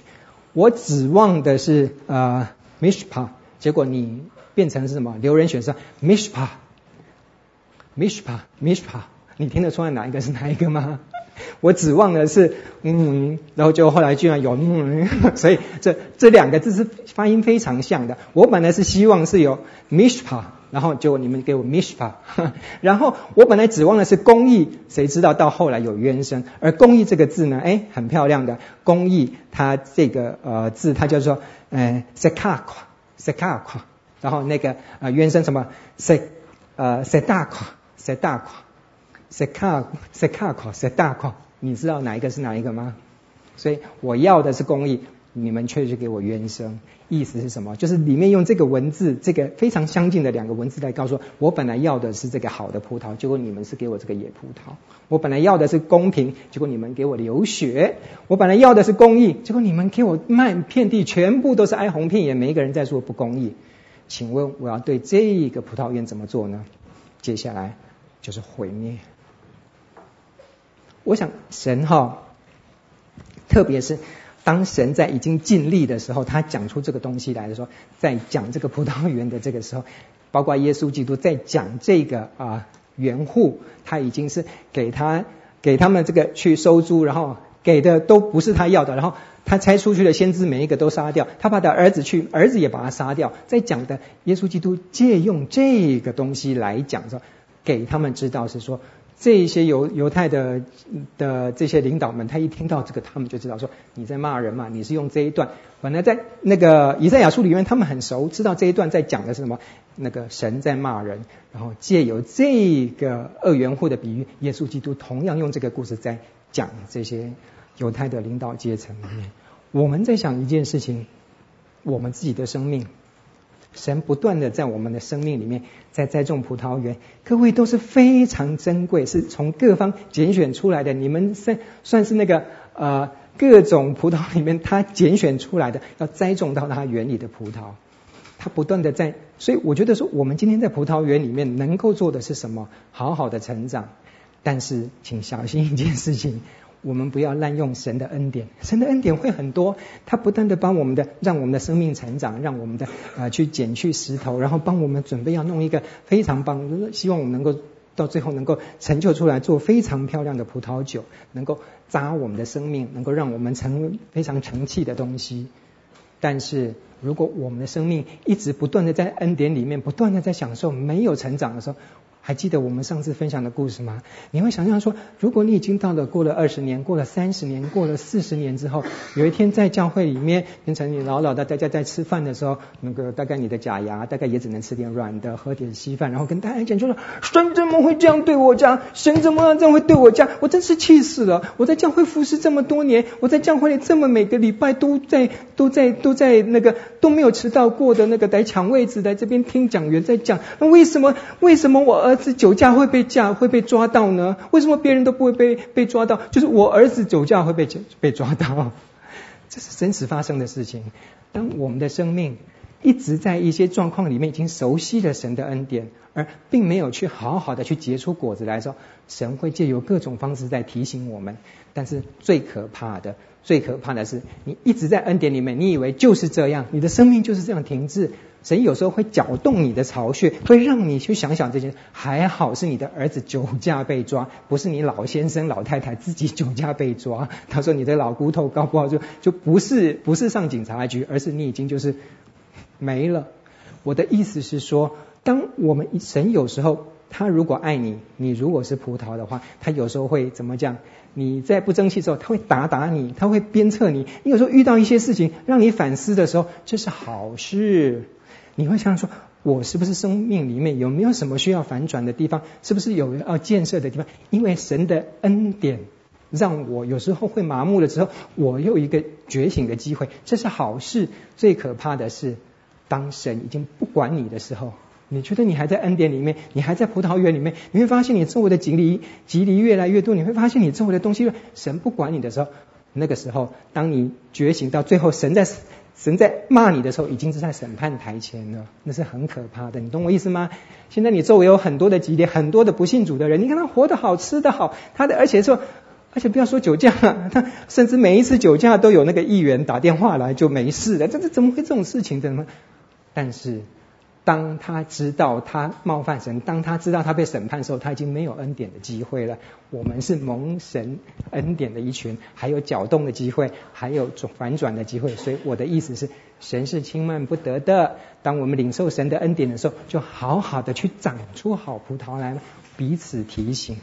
我指望的是呃 mishpa，结果你变成是什么？流人血是 mishpa，mishpa，mishpa，你听得出来哪一个是哪一个吗？*laughs* 我指望的是嗯，然后就后来居然有嗯，*laughs* 所以这这两个字是发音非常像的。我本来是希望是有 mishpa。然后结果你们给我 mishpa，*laughs* 然后我本来指望的是公义，谁知道到后来有冤声。而公义这个字呢，哎，很漂亮的公义，它这个呃字它叫做呃 sekakwa sekakwa，然后那个呃冤声什么 se 呃 shdak，shdak sedakwa sedakwa sekak sekakwa sedakwa，你知道哪一个是哪一个吗？所以我要的是公义。你们却去给我冤声，意思是什么？就是里面用这个文字，这个非常相近的两个文字来告诉我，我本来要的是这个好的葡萄，结果你们是给我这个野葡萄；我本来要的是公平，结果你们给我流血；我本来要的是公义，结果你们给我漫遍地全部都是哀鸿遍野，每一个人在说不公义。请问我要对这个葡萄园怎么做呢？接下来就是毁灭。我想神哈，特别是。当神在已经尽力的时候，他讲出这个东西来的时候，在讲这个葡萄园的这个时候，包括耶稣基督在讲这个啊园户，他已经是给他给他们这个去收租，然后给的都不是他要的，然后他拆出去的先知每一个都杀掉，他把他儿子去，儿子也把他杀掉。在讲的耶稣基督借用这个东西来讲说，给他们知道是说。这一些犹犹太的的这些领导们，他一听到这个，他们就知道说你在骂人嘛，你是用这一段。本来在那个以赛亚书里面，他们很熟，知道这一段在讲的是什么？那个神在骂人，然后借由这个二元户的比喻，耶稣基督同样用这个故事在讲这些犹太的领导阶层里面。我们在想一件事情，我们自己的生命。神不断的在我们的生命里面在栽种葡萄园，各位都是非常珍贵，是从各方拣选出来的。你们算算是那个呃各种葡萄里面他拣选出来的，要栽种到他园里的葡萄。他不断的在，所以我觉得说，我们今天在葡萄园里面能够做的是什么？好好的成长，但是请小心一件事情。我们不要滥用神的恩典，神的恩典会很多，他不断的帮我们的，让我们的生命成长，让我们的呃去捡去石头，然后帮我们准备要弄一个非常棒，希望我们能够到最后能够成就出来做非常漂亮的葡萄酒，能够扎我们的生命，能够让我们成为非常成器的东西。但是如果我们的生命一直不断的在恩典里面，不断的在享受，没有成长的时候。还记得我们上次分享的故事吗？你会想象说，如果你已经到了过了二十年、过了三十年、过了四十年之后，有一天在教会里面变成你老老的，大家在吃饭的时候，那个大概你的假牙大概也只能吃点软的，喝点稀饭，然后跟大家讲，就说神怎么会这样对我家？神怎么样这样会对我家？我真是气死了！我在教会服侍这么多年，我在教会里这么每个礼拜都在都在都在那个都没有迟到过的那个来抢位置，来这边听讲员在讲，那为什么为什么我？儿子酒驾会被驾会被抓到呢？为什么别人都不会被被抓到？就是我儿子酒驾会被被抓到，*laughs* 这是真实发生的事情。当我们的生命一直在一些状况里面已经熟悉了神的恩典，而并没有去好好的去结出果子来说，神会借由各种方式在提醒我们。但是最可怕的，最可怕的是，你一直在恩典里面，你以为就是这样，你的生命就是这样停滞。神有时候会搅动你的巢穴，会让你去想想这件事。还好是你的儿子酒驾被抓，不是你老先生老太太自己酒驾被抓。*laughs* 他说你的老骨头搞不好就就不是不是上警察局，而是你已经就是没了。我的意思是说，当我们神有时候他如果爱你，你如果是葡萄的话，他有时候会怎么讲？你在不争气的时候，他会打打你，他会鞭策你。你有时候遇到一些事情让你反思的时候，这是好事。你会想说，我是不是生命里面有没有什么需要反转的地方？是不是有要建设的地方？因为神的恩典让我有时候会麻木了之后，我有一个觉醒的机会，这是好事。最可怕的是，当神已经不管你的时候，你觉得你还在恩典里面，你还在葡萄园里面，你会发现你周围的蒺藜蒺藜越来越多，你会发现你周围的东西，神不管你的时候，那个时候，当你觉醒到最后，神在。神在骂你的时候，已经是在审判台前了，那是很可怕的。你懂我意思吗？现在你周围有很多的级别，很多的不信主的人，你看他活得好，吃得好，他的而且说，而且不要说酒驾了，他甚至每一次酒驾都有那个议员打电话来就没事了，这这怎么会这种事情的呢？但是当他知道他冒犯神，当他知道他被审判的时候，他已经没有恩典的机会了。我们是蒙神恩典的一群，还有搅动的机会，还有转反转的机会。所以我的意思是，神是轻慢不得的。当我们领受神的恩典的时候，就好好的去长出好葡萄来，彼此提醒。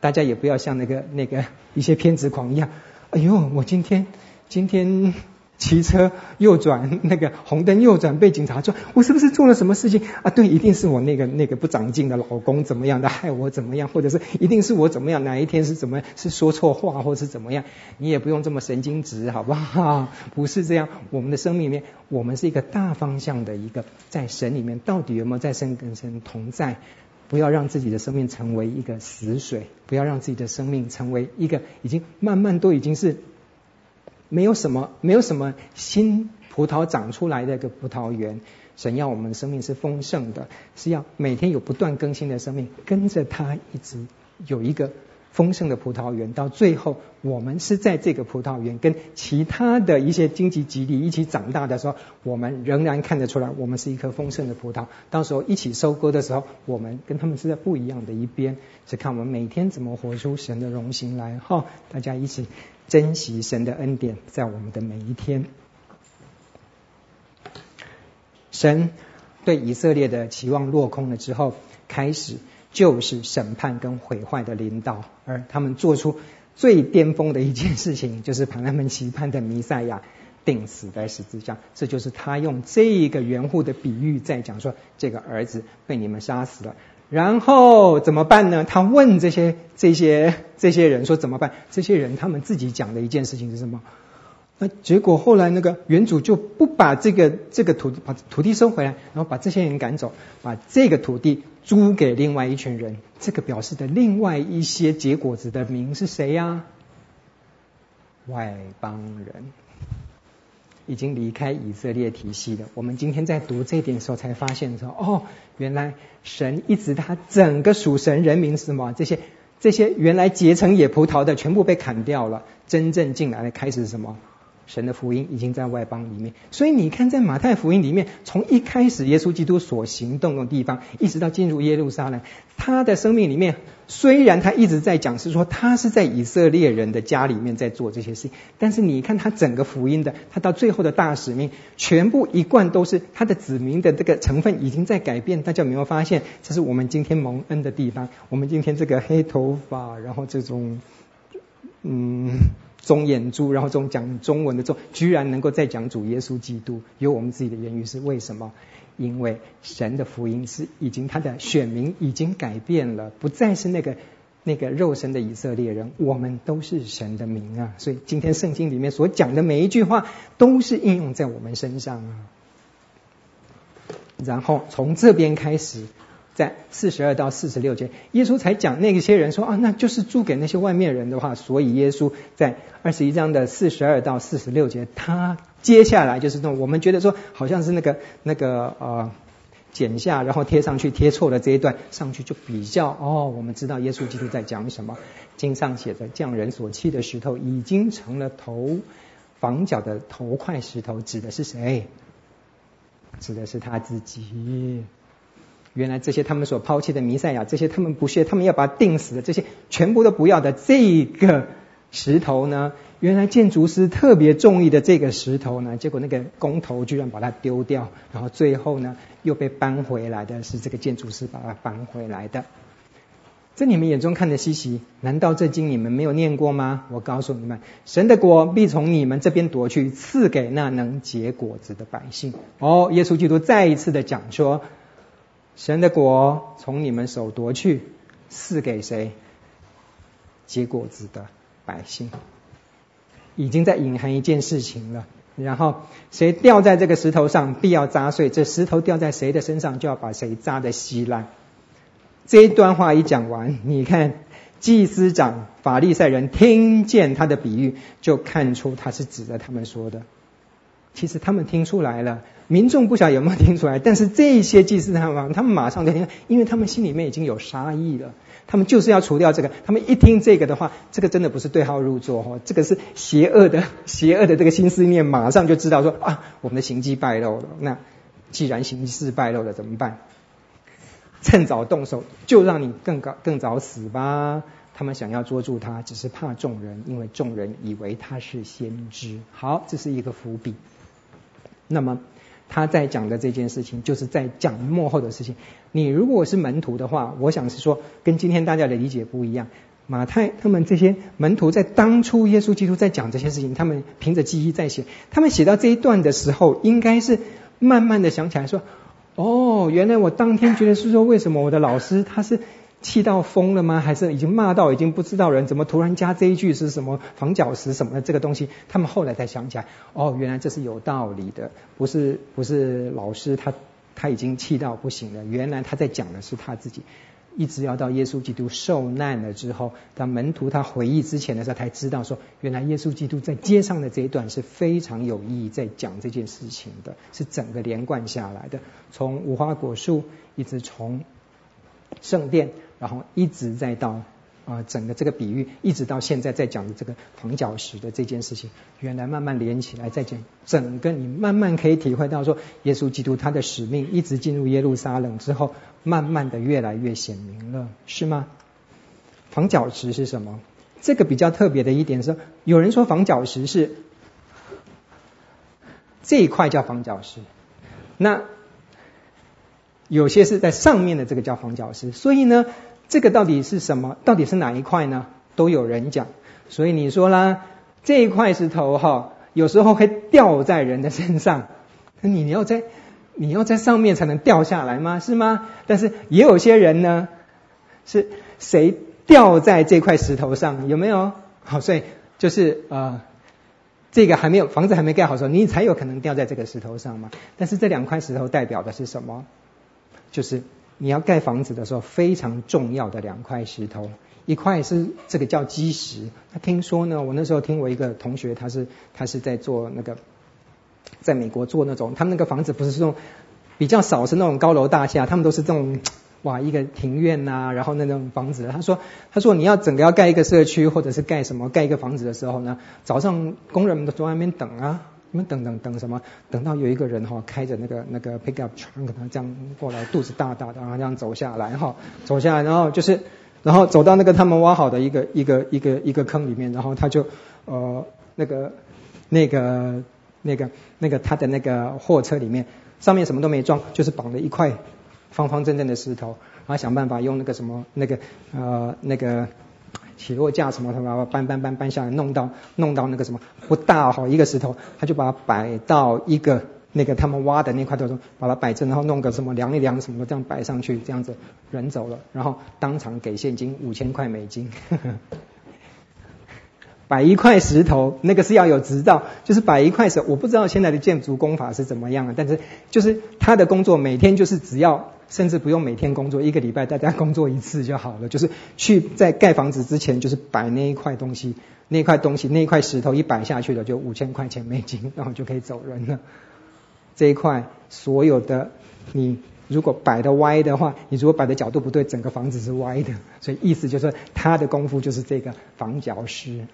大家也不要像那个那个一些偏执狂一样，哎呦，我今天今天。骑车右转，那个红灯右转被警察抓，我是不是做了什么事情啊？对，一定是我那个那个不长进的老公怎么样的害我怎么样，或者是一定是我怎么样，哪一天是怎么是说错话，或是怎么样？你也不用这么神经质，好不好？不是这样，我们的生命里面，我们是一个大方向的一个，在神里面到底有没有在神跟神同在？不要让自己的生命成为一个死水，不要让自己的生命成为一个已经慢慢都已经是。没有什么，没有什么新葡萄长出来的一个葡萄园。神要我们的生命是丰盛的，是要每天有不断更新的生命，跟着他一直有一个丰盛的葡萄园。到最后，我们是在这个葡萄园跟其他的一些荆棘蒺藜一起长大的时候，我们仍然看得出来，我们是一颗丰盛的葡萄。到时候一起收割的时候，我们跟他们是在不一样的一边。是看我们每天怎么活出神的荣行来。哈，大家一起。珍惜神的恩典，在我们的每一天。神对以色列的期望落空了之后，开始就是审判跟毁坏的领导，而他们做出最巅峰的一件事情，就是把他们期盼的弥赛亚钉死在十字架。这就是他用这个园户的比喻在讲说，这个儿子被你们杀死了。然后怎么办呢？他问这些这些这些人说怎么办？这些人他们自己讲的一件事情是什么？那结果后来那个原主就不把这个这个土把土地收回来，然后把这些人赶走，把这个土地租给另外一群人。这个表示的另外一些结果子的名是谁呀？外邦人。已经离开以色列体系了。我们今天在读这点的时候，才发现说，哦，原来神一直他整个属神人民是什么？这些这些原来结成野葡萄的，全部被砍掉了，真正进来的开始是什么？神的福音已经在外邦里面，所以你看，在马太福音里面，从一开始耶稣基督所行动的地方，一直到进入耶路撒冷，他的生命里面，虽然他一直在讲是说他是在以色列人的家里面在做这些事情，但是你看他整个福音的，他到最后的大使命，全部一贯都是他的子民的这个成分已经在改变。大家有没有发现？这是我们今天蒙恩的地方。我们今天这个黑头发，然后这种，嗯。中眼珠，然后这种讲中文的中，居然能够再讲主耶稣基督，有我们自己的言语是为什么？因为神的福音是已经他的选民已经改变了，不再是那个 *laughs* 那个肉身的以色列人，我们都是神的民啊！所以今天圣经里面所讲的每一句话，都是应用在我们身上啊。然后从这边开始。在四十二到四十六节，耶稣才讲那些人说啊，那就是租给那些外面人的话，所以耶稣在二十一章的四十二到四十六节，他接下来就是说，我们觉得说好像是那个那个呃剪下然后贴上去贴错了这一段上去就比较哦，我们知道耶稣基督在讲什么。经上写着，匠人所弃的石头已经成了头房角的头块石头，指的是谁？指的是他自己。原来这些他们所抛弃的弥赛亚，这些他们不屑，他们要把他钉死的这些全部都不要的这个石头呢？原来建筑师特别中意的这个石头呢，结果那个工头居然把它丢掉，然后最后呢又被搬回来的是这个建筑师把它搬回来的。在你们眼中看的稀奇，难道这经你们没有念过吗？我告诉你们，神的国必从你们这边夺去，赐给那能结果子的百姓。哦，耶稣基督再一次的讲说。神的国从你们手夺去，赐给谁？结果子的百姓，已经在隐含一件事情了。然后谁掉在这个石头上，必要砸碎；这石头掉在谁的身上，就要把谁砸得稀烂。这一段话一讲完，你看祭司长、法利赛人听见他的比喻，就看出他是指着他们说的。其实他们听出来了。民众不晓得有没有听出来，但是这些祭司他们，他们马上就听，因为他们心里面已经有杀意了，他们就是要除掉这个。他们一听这个的话，这个真的不是对号入座哈，这个是邪恶的、邪恶的这个心思念，马上就知道说啊，我们的行迹败露了。那既然形势败露了，怎么办？趁早动手，就让你更高更早死吧。他们想要捉住他，只是怕众人，因为众人以为他是先知。好，这是一个伏笔。那么他在讲的这件事情，就是在讲幕后的事情。你如果是门徒的话，我想是说，跟今天大家的理解不一样。马太他们这些门徒在当初耶稣基督在讲这些事情，他们凭着记忆在写。他们写到这一段的时候，应该是慢慢的想起来说：“哦，原来我当天觉得是说，为什么我的老师他是气到疯了吗？还是已经骂到已经不知道人？怎么突然加这一句是什么房角石什么的这个东西？他们后来才想起来，哦，原来这是有道理的，不是不是老师他他已经气到不行了，原来他在讲的是他自己。”一直要到耶稣基督受难了之后，当门徒他回忆之前的时候，才知道说，原来耶稣基督在街上的这一段是非常有意义，在讲这件事情的，是整个连贯下来的，从无花果树一直从圣殿，然后一直再到。啊，整个这个比喻一直到现在在讲的这个房角石的这件事情，原来慢慢连起来，再讲整个你慢慢可以体会到说，耶稣基督他的使命一直进入耶路撒冷之后，慢慢的越来越显明了，是吗？房角石是什么？这个比较特别的一点是，有人说房角石是这一块叫房角石，那有些是在上面的这个叫房角石，所以呢。这个到底是什么？到底是哪一块呢？都有人讲。所以你说啦，这一块石头哈，有时候会掉在人的身上。你要在你要在上面才能掉下来吗？是吗？但是也有些人呢，是谁掉在这块石头上？有没有？好，所以就是呃，这个还没有房子还没盖好的时候，你才有可能掉在这个石头上嘛。但是这两块石头代表的是什么？就是。你要盖房子的时候，非常重要的两块石头，一块是这个叫基石。他听说呢，我那时候听我一个同学，他是他是在做那个，在美国做那种，他们那个房子不是这种比较少是那种高楼大厦，他们都是这种哇一个庭院呐、啊，然后那种房子。他说他说你要整个要盖一个社区或者是盖什么盖一个房子的时候呢，早上工人们都在外面等啊。你们等等等什么？等到有一个人哈，开着那个那个 pickup truck，这样过来，肚子大大的，然后这样走下来哈，走下来，然后就是，然后走到那个他们挖好的一个一个一个一个坑里面，然后他就呃那个那个那个那个他的那个货车里面，上面什么都没装，就是绑了一块方方正正的石头，然后想办法用那个什么那个呃那个。起落架什么，他把它搬搬搬搬下来，弄到弄到那个什么不大好一个石头，他就把它摆到一个那个他们挖的那块头上，把它摆正，然后弄个什么量一量什么的，这样摆上去，这样子人走了，然后当场给现金五千块美金。*laughs* 摆一块石头，那个是要有执照，就是摆一块石，我不知道现在的建筑工法是怎么样的，但是就是他的工作每天就是只要。甚至不用每天工作，一个礼拜大家工作一次就好了。就是去在盖房子之前，就是摆那一块东西，那块东西，那一块石头一摆下去了，就五千块钱美金，然后就可以走人了。这一块所有的你如果摆的歪的话，你如果摆的角度不对，整个房子是歪的。所以意思就是说他的功夫就是这个房角石。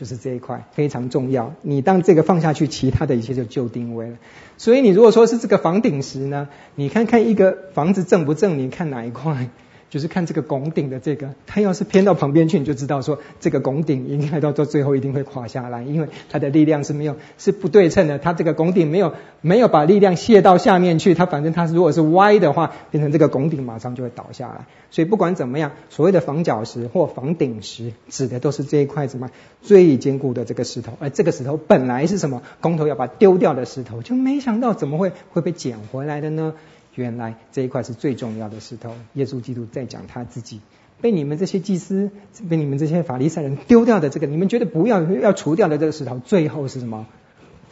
就是这一块非常重要，你当这个放下去，其他的一切就就定位了。所以你如果说是这个房顶石呢，你看看一个房子正不正，你看哪一块？就是看这个拱顶的这个，它要是偏到旁边去，你就知道说这个拱顶应该到到最后一定会垮下来，因为它的力量是没有是不对称的，它这个拱顶没有没有把力量卸到下面去，它反正它如果是歪的话，变成这个拱顶马上就会倒下来。所以不管怎么样，所谓的房角石或房顶石，指的都是这一块什么最坚固的这个石头，而这个石头本来是什么工头要把丢掉的石头，就没想到怎么会会被捡回来的呢？原来这一块是最重要的石头，耶稣基督在讲他自己被你们这些祭司、被你们这些法利赛人丢掉的这个，你们觉得不要要除掉的这个石头，最后是什么？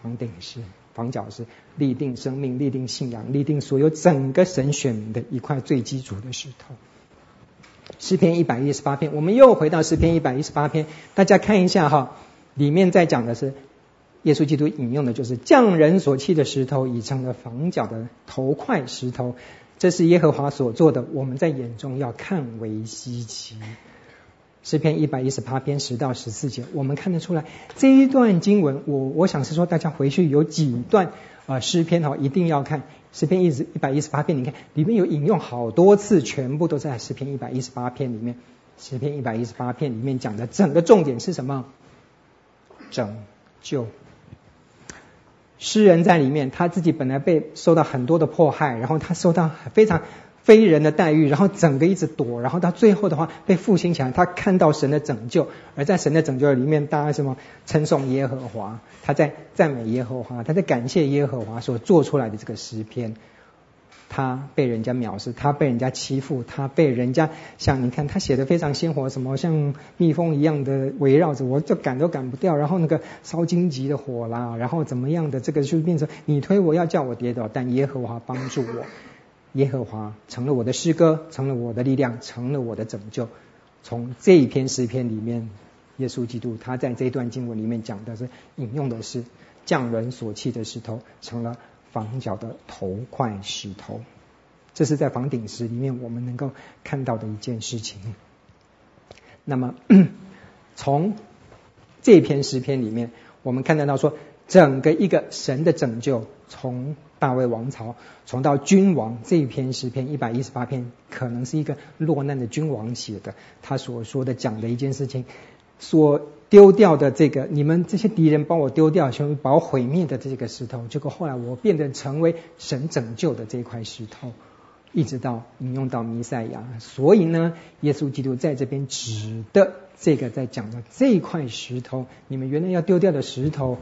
房顶石、房角石，立定生命、立定信仰、立定所有整个神选的一块最基础的石头。诗篇一百一十八篇，我们又回到诗篇一百一十八篇，大家看一下哈，里面在讲的是。耶稣基督引用的就是匠人所弃的石头，已成了房角的头块石头。这是耶和华所做的，我们在眼中要看为稀奇。诗篇一百一十八篇十到十四节，我们看得出来这一段经文，我我想是说大家回去有几段啊诗篇哈，一定要看诗篇一一百一十八篇，你看里面有引用好多次，全部都在诗篇一百一十八篇里面。诗篇一百一十八篇里面讲的整个重点是什么？拯救。诗人在里面，他自己本来被受到很多的迫害，然后他受到非常。非人的待遇，然后整个一直躲，然后到最后的话被复兴起来，他看到神的拯救，而在神的拯救里面，大家什么称颂耶和华，他在赞美耶和华，他在感谢耶和华所做出来的这个诗篇。他被人家藐视，他被人家欺负，他被人家像你看他写的非常鲜活，什么像蜜蜂一样的围绕着我，就赶都赶不掉。然后那个烧荆棘的火啦，然后怎么样的这个就变成你推我要叫我跌倒，但耶和华帮助我。*laughs* 耶和华成了我的诗歌，成了我的力量，成了我的拯救。从这一篇诗篇里面，耶稣基督他在这段经文里面讲的是引用的是匠人所弃的石头，成了房角的头块石头。这是在房顶石里面我们能够看到的一件事情。那么 *clears throat* 从这篇诗篇里面，我们看得到说，整个一个神的拯救从。大卫王朝，从到君王这篇诗篇一百一十八篇，可能是一个落难的君王写的。他所说的讲的一件事情，所丢掉的这个，你们这些敌人帮我丢掉，全部把我毁灭的这个石头，结果后来我变得成为神拯救的这块石头，一直到引用到弥赛亚。所以呢，耶稣基督在这边指的这个在讲的这块石头，你们原来要丢掉的石头，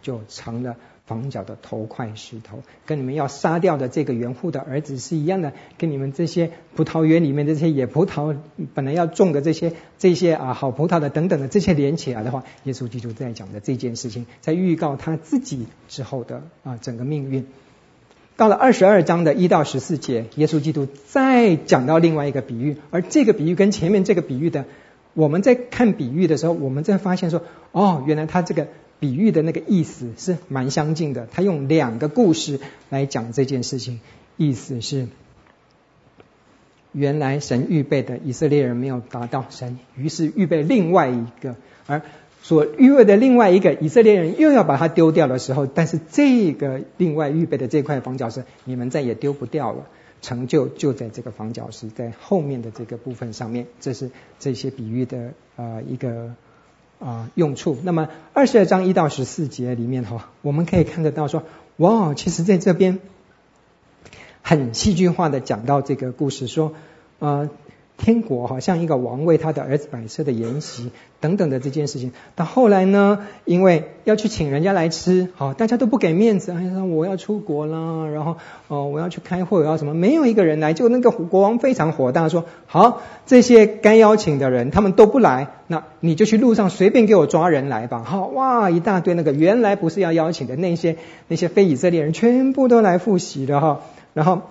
就成了。房角的头块石头，跟你们要杀掉的这个园户的儿子是一样的，跟你们这些葡萄园里面的这些野葡萄本来要种的这些这些啊好葡萄的等等的这些连起来的话，耶稣基督在讲的这件事情，在预告他自己之后的啊整个命运。到了二十二章的一到十四节，耶稣基督再讲到另外一个比喻，而这个比喻跟前面这个比喻的，我们在看比喻的时候，我们在发现说，哦，原来他这个。比喻的那个意思是蛮相近的，他用两个故事来讲这件事情，意思是原来神预备的以色列人没有达到神，于是预备另外一个，而所预备的另外一个以色列人又要把它丢掉的时候，但是这个另外预备的这块房角石，你们再也丢不掉了，成就就在这个房角石在后面的这个部分上面，这是这些比喻的呃一个。啊，用处。那么二十二章一到十四节里面哈，我们可以看得到说，哇，其实在这边很戏剧化的讲到这个故事，说，呃。天国好像一个王为他的儿子摆设的筵席等等的这件事情，到后来呢，因为要去请人家来吃，好，大家都不给面子，哎呀，我要出国了，然后哦，我要去开会，我要什么，没有一个人来，就那个国王非常火大，说好，这些该邀请的人他们都不来，那你就去路上随便给我抓人来吧，好，哇，一大堆那个原来不是要邀请的那些那些非以色列人全部都来复习了哈，然后。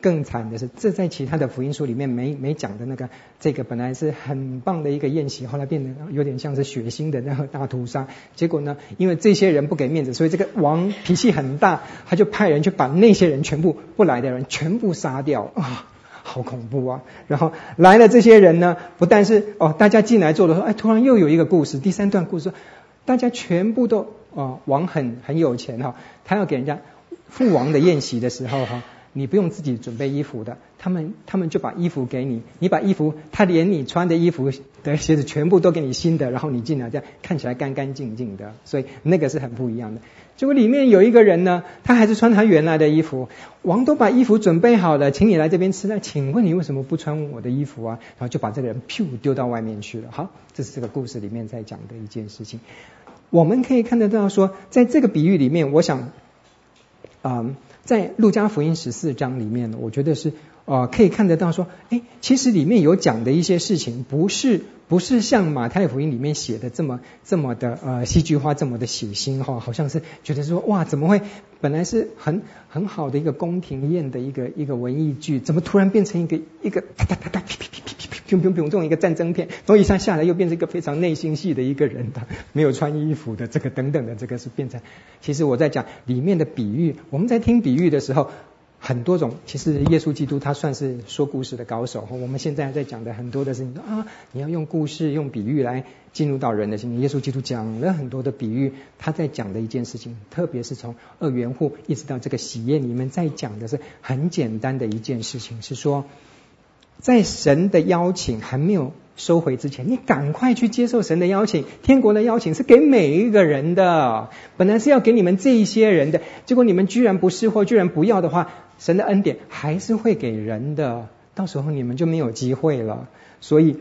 更惨的是，这在其他的福音书里面没没讲的那个，这个本来是很棒的一个宴席，后来变得有点像是血腥的那个大屠杀。结果呢，因为这些人不给面子，所以这个王脾气很大，他就派人去把那些人全部不来的人全部杀掉啊，好恐怖啊！然后来了这些人呢，不但是哦，大家进来坐的时候，哎，突然又有一个故事，第三段故事，大家全部都哦，王很很有钱哈，他要给人家父王的宴席的时候哈。你不用自己准备衣服的，他们他们就把衣服给你，你把衣服，他连你穿的衣服的鞋子全部都给你新的，然后你进来这样看起来干干净净的，所以那个是很不一样的。结果里面有一个人呢，他还是穿他原来的衣服，王都把衣服准备好了，请你来这边吃，那请问你为什么不穿我的衣服啊？然后就把这个人噗丢到外面去了。好，这是这个故事里面在讲的一件事情。我们可以看得到说，在这个比喻里面，我想，嗯。在路加福音十四章里面呢，我觉得是呃可以看得到说，哎，其实里面有讲的一些事情，不是不是像马太福音里面写的这么这么的呃戏剧化，这么的血腥哈，好像是觉得说哇，怎么会本来是很很好的一个宫廷宴的一个一个文艺剧，怎么突然变成一个一个哒哒哒哒噼噼噼噼噼噼砰砰砰这种一个战争片，然后一下下来又变成一个非常内心戏的一个人的，没有穿衣服的这个等等的这个是变成，其实我在讲里面的比喻，我们在听比喻的时候，很多种，其实耶稣基督他算是说故事的高手。我们现在在讲的很多的事情啊，你要用故事、用比喻来进入到人的心里。耶稣基督讲了很多的比喻，他在讲的一件事情，特别是从二元户一直到这个喜宴里面，在讲的是很简单的一件事情，是说，在神的邀请还没有收回之前，你赶快去接受神的邀请。天国的邀请是给每一个人的，本来是要给你们这一些人的，结果你们居然不是或居然不要的话。神的恩典还是会给人的，到时候你们就没有机会了。所以，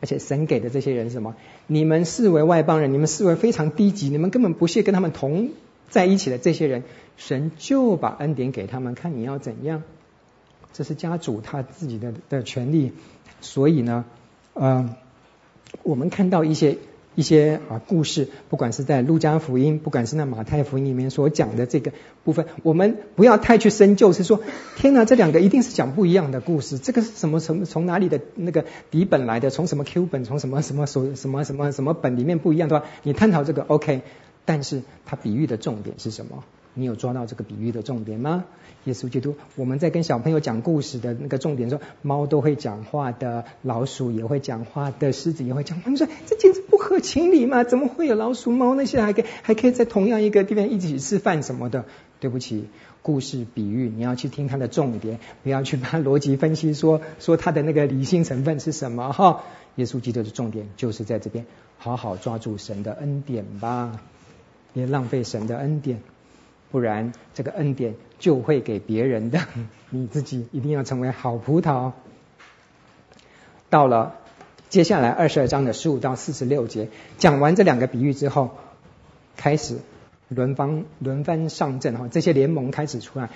而且神给的这些人什么？你们视为外邦人，你们视为非常低级，你们根本不屑跟他们同在一起的这些人，神就把恩典给他们，看你要怎样。这是家主他自己的的权利。所以呢，呃，我们看到一些。一些啊故事，不管是在路加福音，不管是那马太福音里面所讲的这个部分，我们不要太去深究，是说天哪，这两个一定是讲不一样的故事。这个是什么？从从哪里的那个底本来的？从什么 Q 本？从什么什么手什么什么什么本里面不一样对吧，你探讨这个 OK，但是它比喻的重点是什么？你有抓到这个比喻的重点吗？耶稣基督，我们在跟小朋友讲故事的那个重点说，猫都会讲话的，老鼠也会讲话的，狮子也会讲话。你说这简直不合情理嘛？怎么会有老鼠、猫那些还可以还可以在同样一个地方一起吃饭什么的？对不起，故事比喻你要去听它的重点，不要去把逻辑分析说说它的那个理性成分是什么哈。耶稣基督的重点就是在这边，好好抓住神的恩典吧，别浪费神的恩典。不然，这个恩典就会给别人的。*laughs* 你自己一定要成为好葡萄。到了接下来二十二章的十五到四十六节，讲完这两个比喻之后，开始轮番轮番上阵哈，这些联盟开始出来。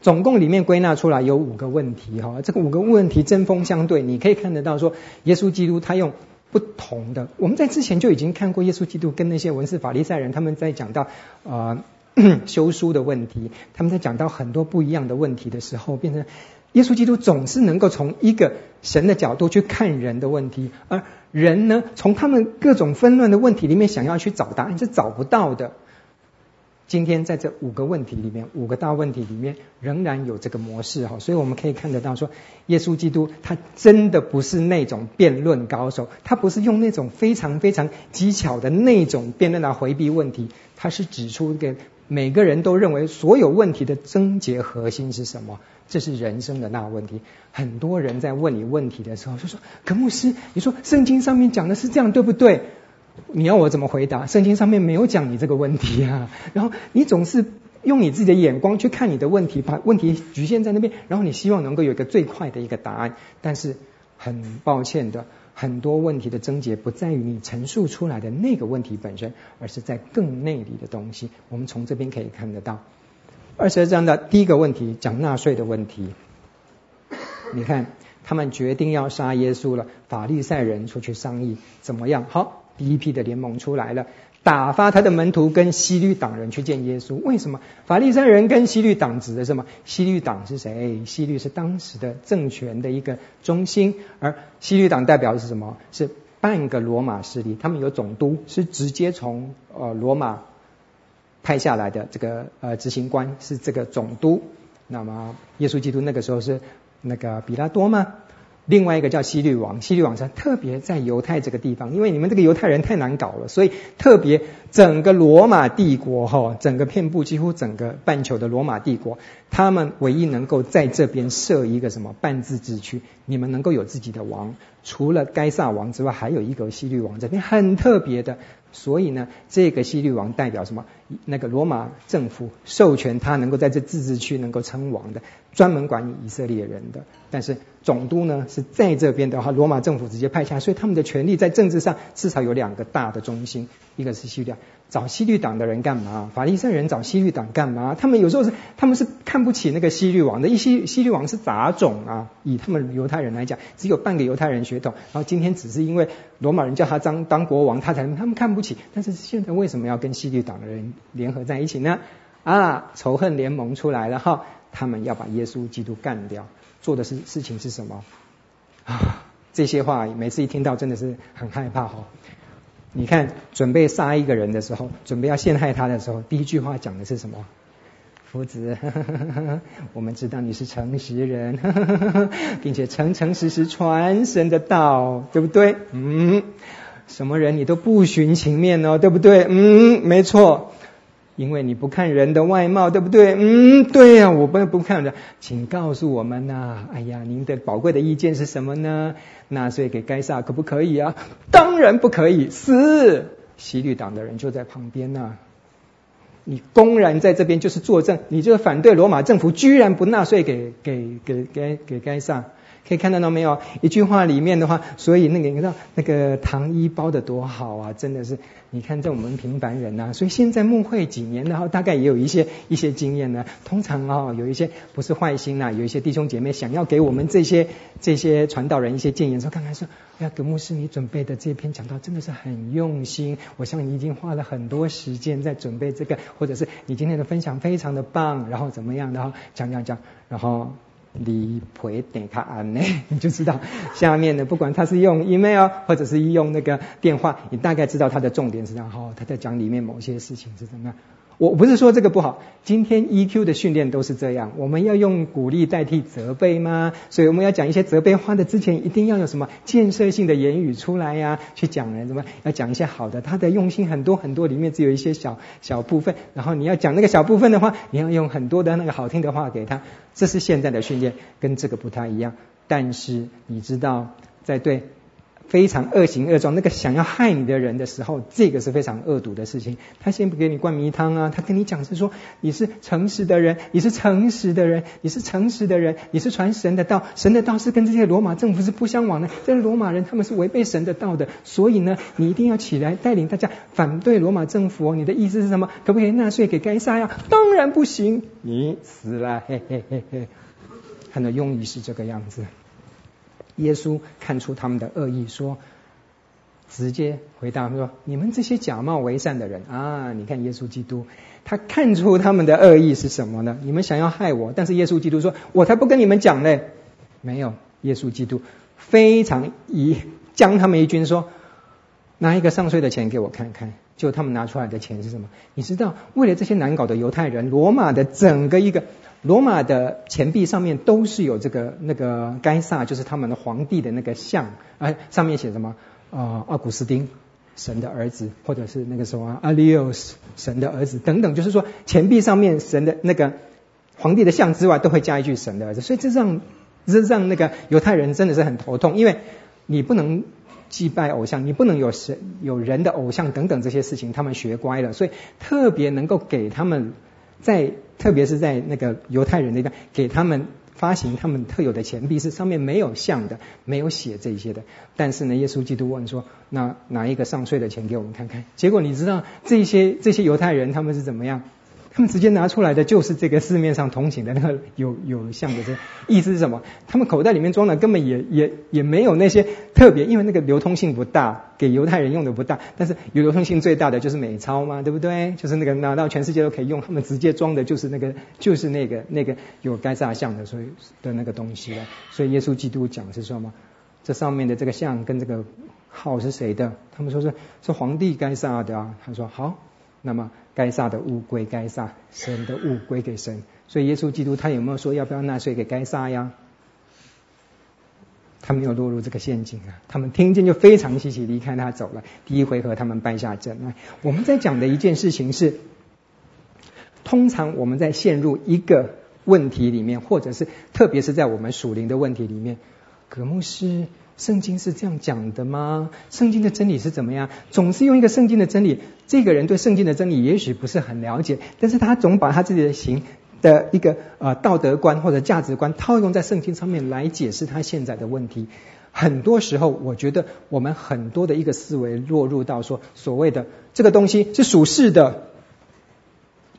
总共里面归纳出来有五个问题哈，这个五个问题针锋相对，你可以看得到说，耶稣基督他用不同的。我们在之前就已经看过耶稣基督跟那些文士法利赛人他们在讲到呃。*clears throat* 修书的问题，他们在讲到很多不一样的问题的时候，变成耶稣基督总是能够从一个神的角度去看人的问题，而人呢，从他们各种纷乱的问题里面想要去找答案是找不到的。今天在这五个问题里面，五个大问题里面，仍然有这个模式哈，所以我们可以看得到说，耶稣基督他真的不是那种辩论高手，他不是用那种非常非常技巧的那种辩论来回避问题，他是指出一个。每个人都认为所有问题的症结核心是什么？这是人生的大问题。很多人在问你问题的时候就说：“可牧师，你说圣经上面讲的是这样，对不对？”你要我怎么回答？圣经上面没有讲你这个问题啊。*laughs* 然后你总是用你自己的眼光去看你的问题，把问题局限在那边，然后你希望能够有一个最快的一个答案。但是很抱歉的。很多问题的症结不在于你陈述出来的那个问题本身，而是在更内里的东西。我们从这边可以看得到。二十二章的第一个问题讲纳税的问题。你看，他们决定要杀耶稣了，法利赛人出去商议怎么样？好，第一批的联盟出来了。打发他的门徒跟西律党人去见耶稣。为什么？法利赛人跟西律党指的是什么？西律党是谁？西律是当时的政权的一个中心，而西律党代表的是什么？是半个罗马势力。他们有总督，是直接从呃罗马派下来的这个呃执行官，是这个总督。那么耶稣基督那个时候是那个比拉多吗？另外一个叫希律王，希律王是特别在犹太这个地方，因为你们这个犹太人太难搞了，所以特别整个罗马帝国哈，整个遍布几乎整个半球的罗马帝国，他们唯一能够在这边设一个什么半自治区，你们能够有自己的王，除了该撒王之外，还有一个希律王这边很特别的，所以呢，这个希律王代表什么？那个罗马政府授权他能够在这自治区能够称王的，专门管理以色列人的，但是。总督呢是在这边的话，罗马政府直接派下，所以他们的权力在政治上至少有两个大的中心，一个是希律，找希律党的人干嘛？法利赛人找希律党干嘛？他们有时候是他们是看不起那个希律王的，一希希律王是杂种啊，以他们犹太人来讲，只有半个犹太人血统，然后今天只是因为罗马人叫他当当国王，他才他们看不起。但是现在为什么要跟希律党的人联合在一起呢？啊，仇恨联盟出来了哈，他们要把耶稣基督干掉。做的事事情是什么啊？*sighs* 这些话每次一听到，真的是很害怕哈。你看，准备杀一个人的时候，准备要陷害他的时候，第一句话讲的是什么？夫子，*laughs* 我们知道你是诚实人，*laughs* 并且诚诚实实传神的道，对不对？嗯，什么人你都不徇情面哦，对不对？嗯，没错。因为你不看人的外貌，对不对？嗯，对呀、啊，我不不看人。请告诉我们呐、啊，哎呀，您的宝贵的意见是什么呢？纳税给该撒可不可以啊？当然不可以，是希律党的人就在旁边呢、啊。你公然在这边就是作证，你就是反对罗马政府，居然不纳税给给给给给该撒。可以看得到没有？一句话里面的话，所以那个你知道那个糖衣包得多好啊！真的是，你看在我们平凡人呐，所以现在牧会几年，然后大概也有一些一些经验呢。通常哦，有一些不是坏心呐，有一些弟兄姐妹想要给我们这些这些传道人一些建议，说看看说，哎呀，葛牧师你准备的这篇讲道真的是很用心，我想你已经花了很多时间在准备这个，或者是你今天的分享非常的棒，然后怎么样，然后讲讲讲，然后。你回点他安呢，*laughs* 你就知道下面的不管他是用 email 或者是用那个电话，你大概知道他的重点是这样。哦，他在讲里面某些事情是怎么样。我不是说这个不好，今天 EQ 的训练都是这样。我们要用鼓励代替责备吗？所以我们要讲一些责备话的之前，一定要有什么建设性的言语出来呀、去讲人什么？要讲一些好的，他的用心很多很多，里面只有一些小小部分。然后你要讲那个小部分的话，你要用很多的那个好听的话给他。这是现在的训练，跟这个不太一样。但是你知道，在对。非常恶行恶状，那个想要害你的人的时候，这个是非常恶毒的事情。他先不给你灌迷汤啊，他跟你讲是说你是诚实的人，你是诚实的人，你是诚实的人，你是传神的道，神的道是跟这些罗马政府是不相往的。这些罗马人他们是违背神的道的，所以呢，你一定要起来带领大家反对罗马政府哦。你的意思是什么？可不可以纳税给该撒呀？当然不行，你死了，嘿嘿嘿嘿。他的用意是这个样子。耶稣看出他们的恶意，说：“直接回答说，你们这些假冒为善的人啊！你看耶稣基督，他看出他们的恶意是什么呢？你们想要害我，但是耶稣基督说：我才不跟你们讲嘞！没有，耶稣基督非常以将他们一军说：拿一个上税的钱给我看看。就他们拿出来的钱是什么？你知道，为了这些难搞的犹太人，罗马的整个一个。”罗马的钱币上面都是有这个那个该萨，就是他们的皇帝的那个像，哎，上面写什么？啊，奥古斯丁，神的儿子，或者是那个什么阿里奥斯，神的儿子等等，就是说钱币上面神的那个皇帝的像之外，都会加一句神的儿子，所以这让这让那个犹太人真的是很头痛，因为你不能祭拜偶像，你不能有神有人的偶像等等这些事情，他们学乖了，所以特别能够给他们。在特别是在那个犹太人那边，给他们发行他们特有的钱币，是上面没有像的，没有写这些的。但是呢，耶稣基督问说：“那拿一个上税的钱给我们看看。”结果你知道这些这些犹太人他们是怎么样？他们直接拿出来的就是这个市面上通行的那个有有像的这，意思是什么？他们口袋里面装的根本也也也没有那些特别，因为那个流通性不大，给犹太人用的不大。但是有流通性最大的就是美钞嘛，对不对？就是那个拿到全世界都可以用，他们直接装的就是那个就是那个那个有该撒像的所以的那个东西了。所以耶稣基督讲是说嘛，这上面的这个像跟这个号是谁的？他们说是是皇帝该撒的啊。他说好。那么该撒的物归该撒，神的物归给神。所以耶稣基督他有没有说要不要纳税给该撒呀？他没有落入这个陷阱啊！他们听见就非常稀奇，离开他走了。第一回合他们败下阵来。我们在讲的一件事情是，通常我们在陷入一个问题里面，或者是特别是在我们属灵的问题里面，葛牧师。圣经是这样讲的吗？圣经的真理是怎么样？总是用一个圣经的真理，这个人对圣经的真理也许不是很了解，但是他总把他自己的行的一个呃道德观或者价值观套用在圣经上面来解释他现在的问题。很多时候，我觉得我们很多的一个思维落入到说，所谓的这个东西是属世的，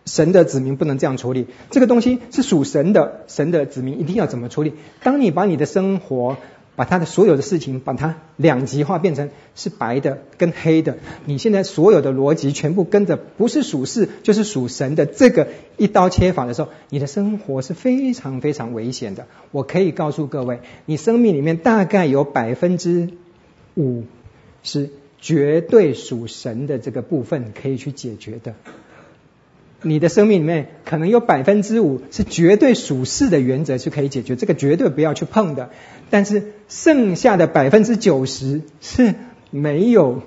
神的子民不能这样处理；这个东西是属神的，神的子民一定要怎么处理？当你把你的生活把他的所有的事情，把它两极化，变成是白的跟黑的。你现在所有的逻辑全部跟着不是属世就是属神的这个一刀切法的时候，你的生活是非常非常危险的。我可以告诉各位，你生命里面大概有百分之五是绝对属神的这个部分可以去解决的。你的生命里面可能有百分之五是绝对属世的原则是可以解决，这个绝对不要去碰的。但是剩下的百分之九十是没有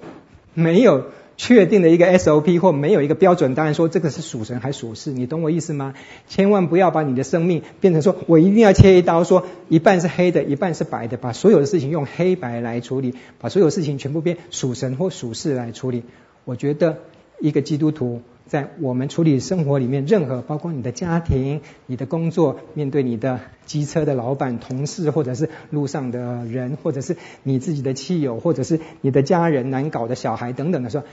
没有确定的一个 SOP 或没有一个标准当然，说这个是属神还属世，你懂我意思吗？千万不要把你的生命变成说我一定要切一刀，说一半是黑的，一半是白的，把所有的事情用黑白来处理，把所有事情全部变属神或属世来处理。我觉得一个基督徒。在我们处理生活里面，任何包括你的家庭、你的工作，面对你的机车的老板、同事，或者是路上的人，或者是你自己的亲友，或者是你的家人、难搞的小孩等等的时候，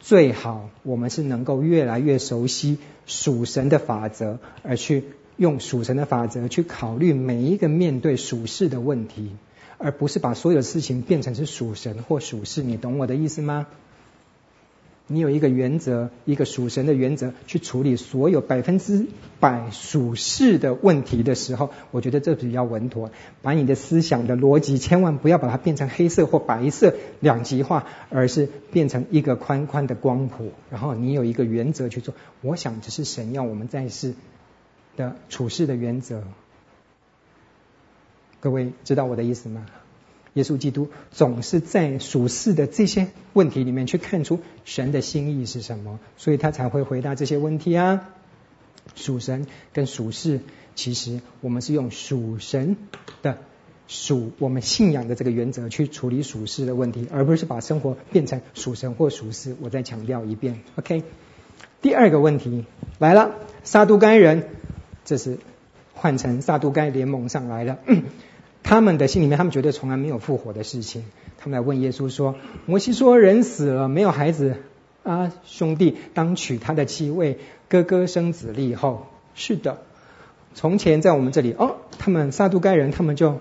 最好我们是能够越来越熟悉属神的法则，而去用属神的法则去考虑每一个面对属事的问题，而不是把所有事情变成是属神或属事。你懂我的意思吗？你有一个原则，一个属神的原则去处理所有百分之百属事的问题的时候，我觉得这比较稳妥。把你的思想的逻辑千万不要把它变成黑色或白色两极化，而是变成一个宽宽的光谱。然后你有一个原则去做。我想这是神要我们在世的处事的原则。各位知道我的意思吗？耶稣基督总是在属世的这些问题里面去看出神的心意是什么，所以他才会回答这些问题啊。属神跟属世，其实我们是用属神的属我们信仰的这个原则去处理属世的问题，而不是把生活变成属神或属世。我再强调一遍，OK。第二个问题来了，撒都该人，这是换成撒都该联盟上来了。他们的心里面，他们觉得从来没有复活的事情。他们来问耶稣说：“摩西说人死了没有孩子啊，兄弟当娶他的妻，为哥哥生子立后。”是的，从前在我们这里哦，他们撒都该人，他们就。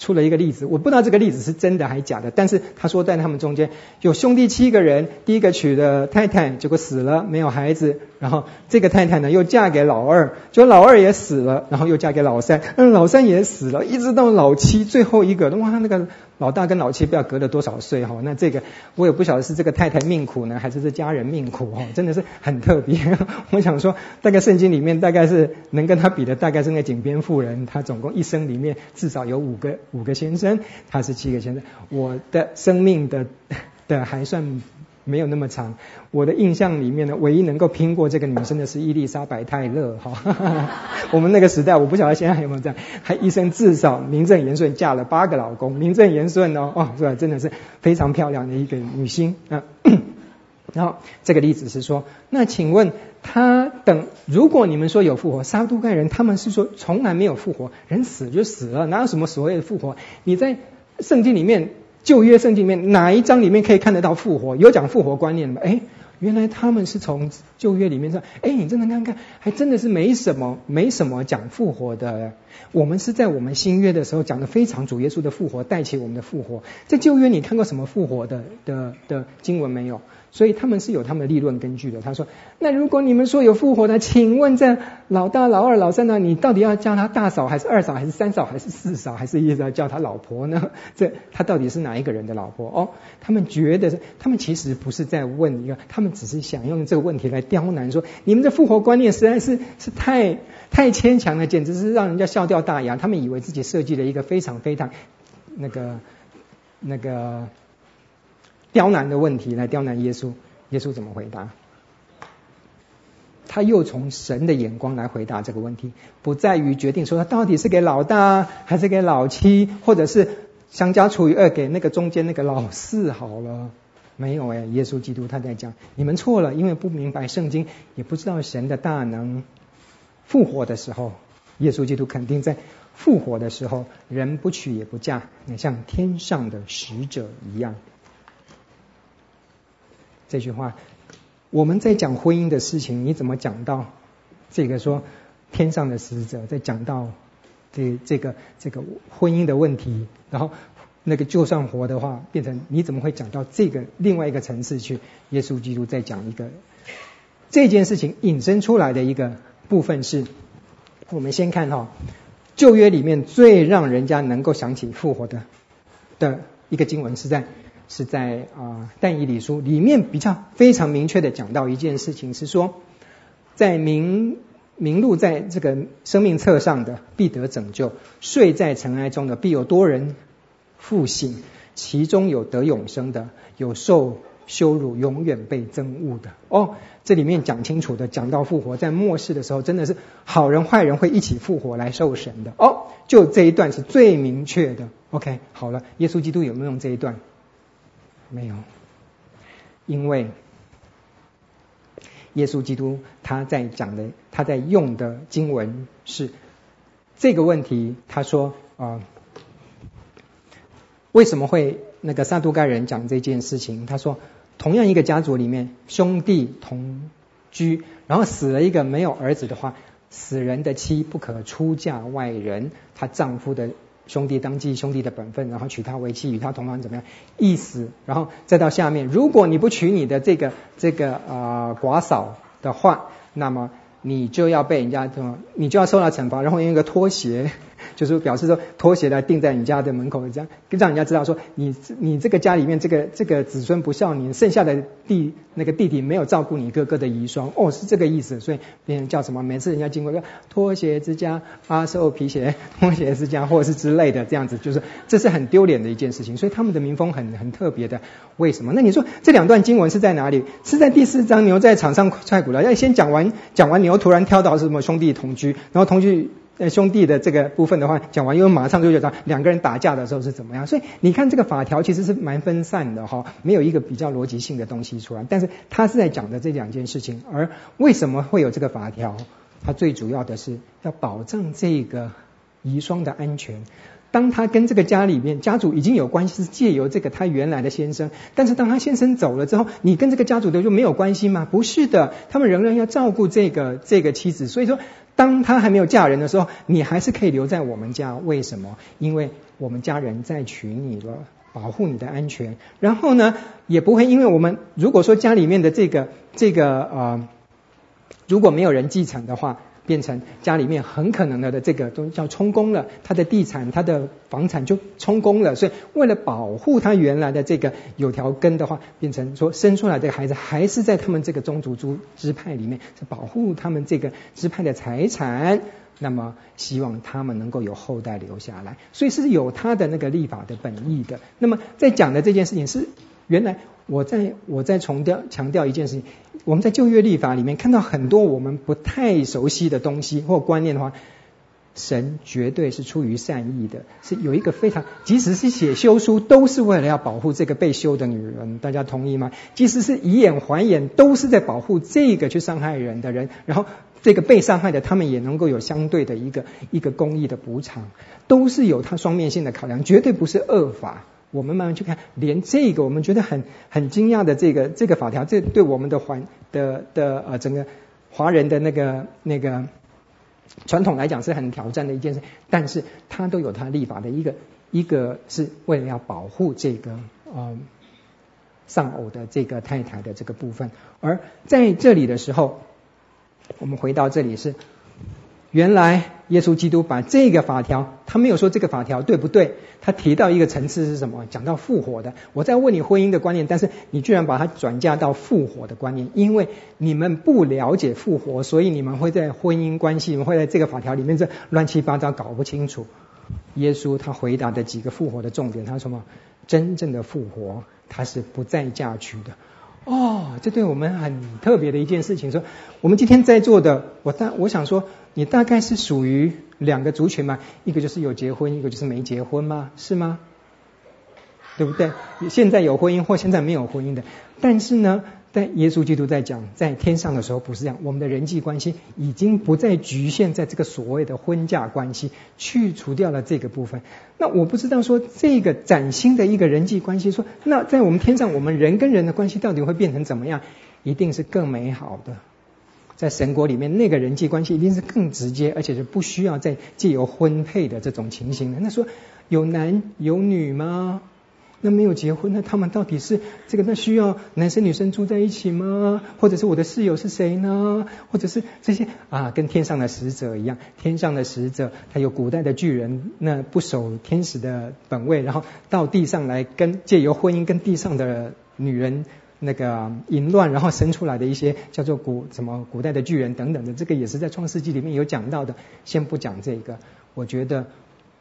出了一个例子，我不知道这个例子是真的还是假的，但是他说在他们中间有兄弟七个人，第一个娶的太太结果死了，没有孩子，然后这个太太呢又嫁给老二，结果老二也死了，然后又嫁给老三，嗯，老三也死了，一直到老七最后一个，哇，那个。老大跟老七不知道隔了多少岁哈，那这个我也不晓得是这个太太命苦呢，还是这家人命苦哈，真的是很特别。*laughs* 我想说，大概圣经里面大概是能跟他比的，大概是那井边妇人，她总共一生里面至少有五个五个先生，她是七个先生。我的生命的的还算。没有那么长，我的印象里面呢，唯一能够拼过这个女生的是伊丽莎白泰勒哈。*laughs* 我们那个时代，我不晓得现在有没有这样，还一生至少名正言顺嫁了八个老公，名正言顺哦，哦，是吧？真的是非常漂亮的一个女星啊。*coughs* 然后这个例子是说，那请问他等，如果你们说有复活，撒都该人他们是说从来没有复活，人死就死了，哪有什么所谓的复活？你在圣经里面。旧约圣经里面哪一章里面可以看得到复活？有讲复活观念吗？哎，原来他们是从旧约里面说，哎，你真的看看，还真的是没什么，没什么讲复活的。我们是在我们新约的时候讲的非常主耶稣的复活，带起我们的复活。在旧约你看过什么复活的的的经文没有？所以他们是有他们的立论根据的。他说：“那如果你们说有复活的，请问这老大、老二、老三呢？你到底要叫他大嫂，还是二嫂，还是三嫂，还是四嫂，还是一直要叫他老婆呢？*laughs* 这他到底是哪一个人的老婆？哦，他们觉得，他们其实不是在问一个，他们只是想用这个问题来刁难，说你们的复活观念实在是是太太牵强了，简直是让人家笑掉大牙。他们以为自己设计了一个非常非常那个那个。”刁难的问题来刁难耶稣，耶稣怎么回答？他又从神的眼光来回答这个问题，不在于决定说他到底是给老大还是给老七，或者是相加除以二给那个中间那个老四好了。没有哎，耶稣基督他在讲，你们错了，因为不明白圣经，也不知道神的大能。复活的时候，耶稣基督肯定在复活的时候，人不娶也不嫁，也像天上的使者一样。这句话，我们在讲婚姻的事情，你怎么讲到这个说天上的使者，在讲到这这个这个婚姻的问题，然后那个就算活的话，变成你怎么会讲到这个另外一个层次去？耶稣基督在讲一个这件事情引申出来的一个部分是，我们先看哈旧约里面最让人家能够想起复活的的一个经文是在。是在啊，但以理书里面比较非常明确的讲到一件事情，是说，在名名录在这个生命册上的必得拯救，睡在尘埃中的必有多人复醒，其中有得永生的，有受羞辱永远被憎恶的。哦，这里面讲清楚的，讲到复活，在末世的时候，真的是好人坏人会一起复活来受审的。哦，就这一段是最明确的。OK，好了，耶稣基督有没有用这一段？没有，因为。耶稣基督他在讲的，他在用的经文是这个问题。他说啊、为什么会那个撒杜盖人讲这件事情？他说，同样一个家族里面兄弟同居，然后死了一个没有儿子的话，死人的妻不可出嫁外人，她丈夫的。兄弟当继兄弟的本分，然后娶她为妻，与她同房怎么样？意思，然后再到下面，如果你不娶你的这个这个啊、呃、寡嫂的话，那么你就要被人家什么？你就要受到惩罚，然后用一个拖鞋。*laughs* 就是表示说，拖鞋来钉在你家的门口，这样让人家知道说，你你这个家里面这个这个子孙不孝，你剩下的弟那个弟弟没有照顾你哥哥的遗孀，哦，是这个意思。所以别人叫什么？每次人家经过说拖鞋之家、阿寿皮鞋、*laughs* 拖鞋之家，或者是之类的这样子，就是这是很丢脸的一件事情。所以他们的民风很很特别的。为什么？那你说这两段经文是在哪里？是在第四章牛在场上踹鼓了。要先讲完讲完牛，然后突然跳到是什么兄弟同居，然后同居呃。兄弟的这个部分的话讲完，因为马上就觉得两个人打架的时候是怎么样，所以你看这个法条其实是蛮分散的哈，没有一个比较逻辑性的东西出来。但是他是在讲的这两件事情，而为什么会有这个法条？它最主要的是要保证这个遗孀的安全。当他跟这个家里面家族已经有关系，是借由这个他原来的先生，但是当他先生走了之后，你跟这个家族的就没有关系吗？不是的，他们仍然要照顾这个这个妻子，所以说。当他还没有嫁人的时候，你还是可以留在我们家。为什么？因为我们家人在娶你了，保护你的安全。然后呢，也不会因为我们如果说家里面的这个这个呃，如果没有人继承的话。变成家里面很可能的这个都叫充公了，他的地产、他的房产就充公了。所以为了保护他原来的这个有条根的话，变成说生出来的孩子还是在他们这个宗族支支派里面，是保护他们这个支派的财产。那么希望他们能够有后代留下来，所以是有他的那个立法的本意的。那么在讲的这件事情是原来。我在我在重调强调一件事情，我们在旧约立法里面看到很多我们不太熟悉的东西或观念的话，神绝对是出于善意的，是有一个非常，即使是写休书，都是为了要保护这个被休的女人，大家同意吗？即使是以眼还眼，都是在保护这个去伤害人的人，然后这个被伤害的他们也能够有相对的一个一个公益的补偿，都是有它双面性的考量，绝对不是恶法。我们慢慢去看，连这个我们觉得很很惊讶的这个这个法条，这对我们的环的的呃整个华人的那个那个传统来讲是很挑战的一件事，但是它都有它立法的一个一个是为了要保护这个呃丧偶的这个太太的这个部分，而在这里的时候，我们回到这里是。原来耶稣基督把这个法条，他没有说这个法条对不对？他提到一个层次是什么？讲到复活的。我在问你婚姻的观念，但是你居然把它转嫁到复活的观念，因为你们不了解复活，所以你们会在婚姻关系，你们会在这个法条里面这乱七八糟搞不清楚。耶稣他回答的几个复活的重点，他说什么？真正的复活，他是不再嫁娶的。哦，这对我们很特别的一件事情。说我们今天在座的，我大我想说。你大概是属于两个族群嘛？一个就是有结婚，一个就是没结婚嘛？是吗？对不对？现在有婚姻或现在没有婚姻的，但是呢，但耶稣基督在讲在天上的时候不是这样，我们的人际关系已经不再局限在这个所谓的婚嫁关系，去除掉了这个部分。那我不知道说这个崭新的一个人际关系，说那在我们天上，我们人跟人的关系到底会变成怎么样？一定是更美好的。在神国里面，那个人际关系一定是更直接，而且是不需要再借由婚配的这种情形的。那说有男有女吗？那没有结婚，那他们到底是这个？那需要男生女生住在一起吗？或者是我的室友是谁呢？或者是这些啊，跟天上的使者一样，天上的使者他有古代的巨人，那不守天使的本位，然后到地上来跟借由婚姻跟地上的女人。那个淫乱，然后生出来的一些叫做古什么古代的巨人等等的，这个也是在创世纪里面有讲到的。先不讲这个，我觉得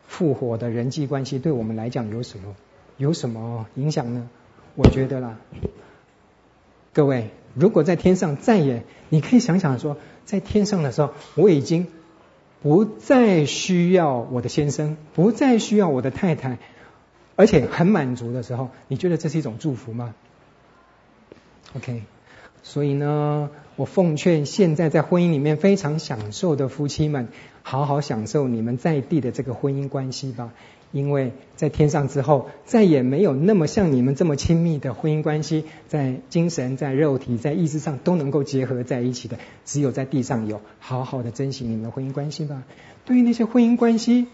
复活的人际关系对我们来讲有什么有什么影响呢？我觉得啦，各位，如果在天上再也，你可以想想说，在天上的时候，我已经不再需要我的先生，不再需要我的太太，而且很满足的时候，你觉得这是一种祝福吗？OK，所以呢，我奉劝现在在婚姻里面非常享受的夫妻们，好好享受你们在地的这个婚姻关系吧。因为在天上之后，再也没有那么像你们这么亲密的婚姻关系，在精神、在肉体、在意志上都能够结合在一起的，只有在地上有。好好的珍惜你们的婚姻关系吧。对于那些婚姻关系，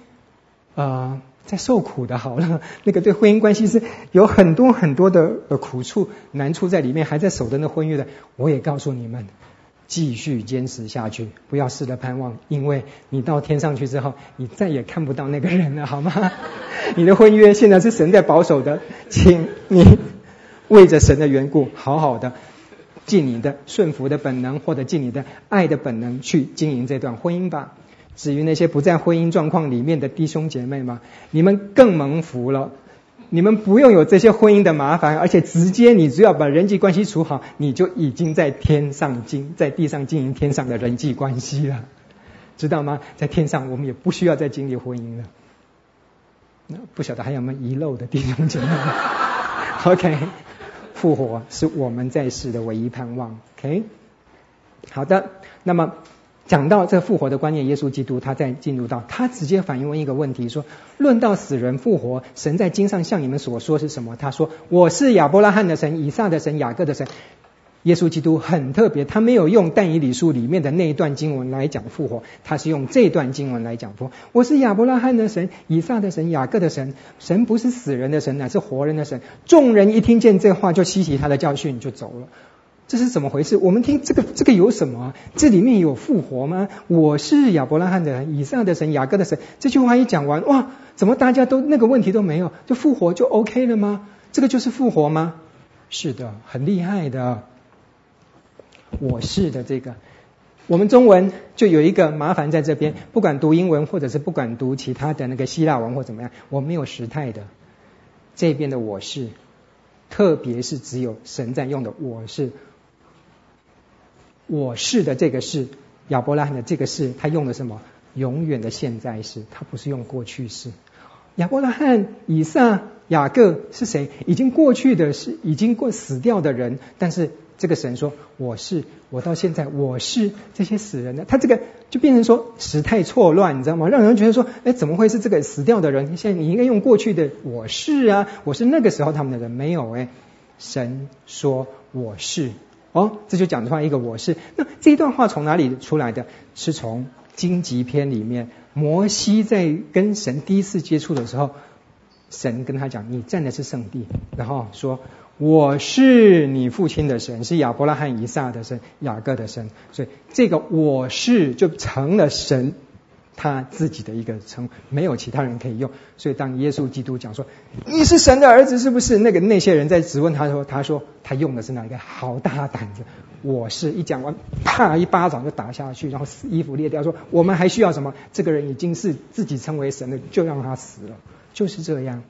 啊、呃。在受苦的，好了，那个对婚姻关系是有很多很多的苦处、难处在里面，还在守着那婚约的，我也告诉你们，继续坚持下去，不要试着盼望，因为你到天上去之后，你再也看不到那个人了，好吗？*laughs* 你的婚约现在是神在保守的，请你为着神的缘故，好好的尽你的顺服的本能，或者尽你的爱的本能去经营这段婚姻吧。至于那些不在婚姻状况里面的弟兄姐妹吗？你们更蒙福了，你们不用有这些婚姻的麻烦，而且直接你只要把人际关系处好，你就已经在天上经在地上经营天上的人际关系了，知道吗？在天上我们也不需要再经历婚姻了。那不晓得还有没有遗漏的弟兄姐妹？*laughs* OK，复活是我们在世的唯一盼望。OK，好的，那么。讲到这复活的观念，耶稣基督他在进入到他直接反问一个问题说：论到死人复活，神在经上向你们所说是什么？他说：我是亚伯拉罕的神、以撒的神、雅各的神。耶稣基督很特别，他没有用但以理书里面的那一段经文来讲复活，他是用这段经文来讲复活。我是亚伯拉罕的神、以撒的神、雅各的神。神不是死人的神，乃是活人的神。众人一听见这话，就吸取他的教训，就走了。这是怎么回事？我们听这个，这个有什么？这里面有复活吗？我是亚伯拉罕的神、以撒的神、雅各的神。这句话一讲完，哇，怎么大家都那个问题都没有？就复活就 OK 了吗？这个就是复活吗？是的，很厉害的。我是的这个，我们中文就有一个麻烦在这边，不管读英文或者是不管读其他的那个希腊文或怎么样，我没有时态的。这边的我是，特别是只有神在用的我是。我是的这个是亚伯拉罕的这个是，他用的什么？永远的现在式，他不是用过去式。亚伯拉罕、以撒、雅各是谁？已经过去的是已经过死掉的人，但是这个神说我是，我到现在我是这些死人的，他这个就变成说时态错乱，你知道吗？让人觉得说，哎，怎么会是这个死掉的人？现在你应该用过去的我是啊，我是那个时候他们的人，没有哎，神说我是。哦，这就讲出来一个我是。那这一段话从哪里出来的？是从荆棘篇里面，摩西在跟神第一次接触的时候，神跟他讲：“你站的是圣地。”然后说：“我是你父亲的神，是亚伯拉罕、以撒的神、雅各的神。”所以这个我是就成了神。他自己的一个称，没有其他人可以用。所以当耶稣基督讲说，你是神的儿子，是不是？那个那些人在质问他的时候，他说他用的是哪一个？好大胆子！我是一讲完，啪一巴掌就打下去，然后衣服裂掉，说我们还需要什么？这个人已经是自己称为神的，就让他死了，就是这样。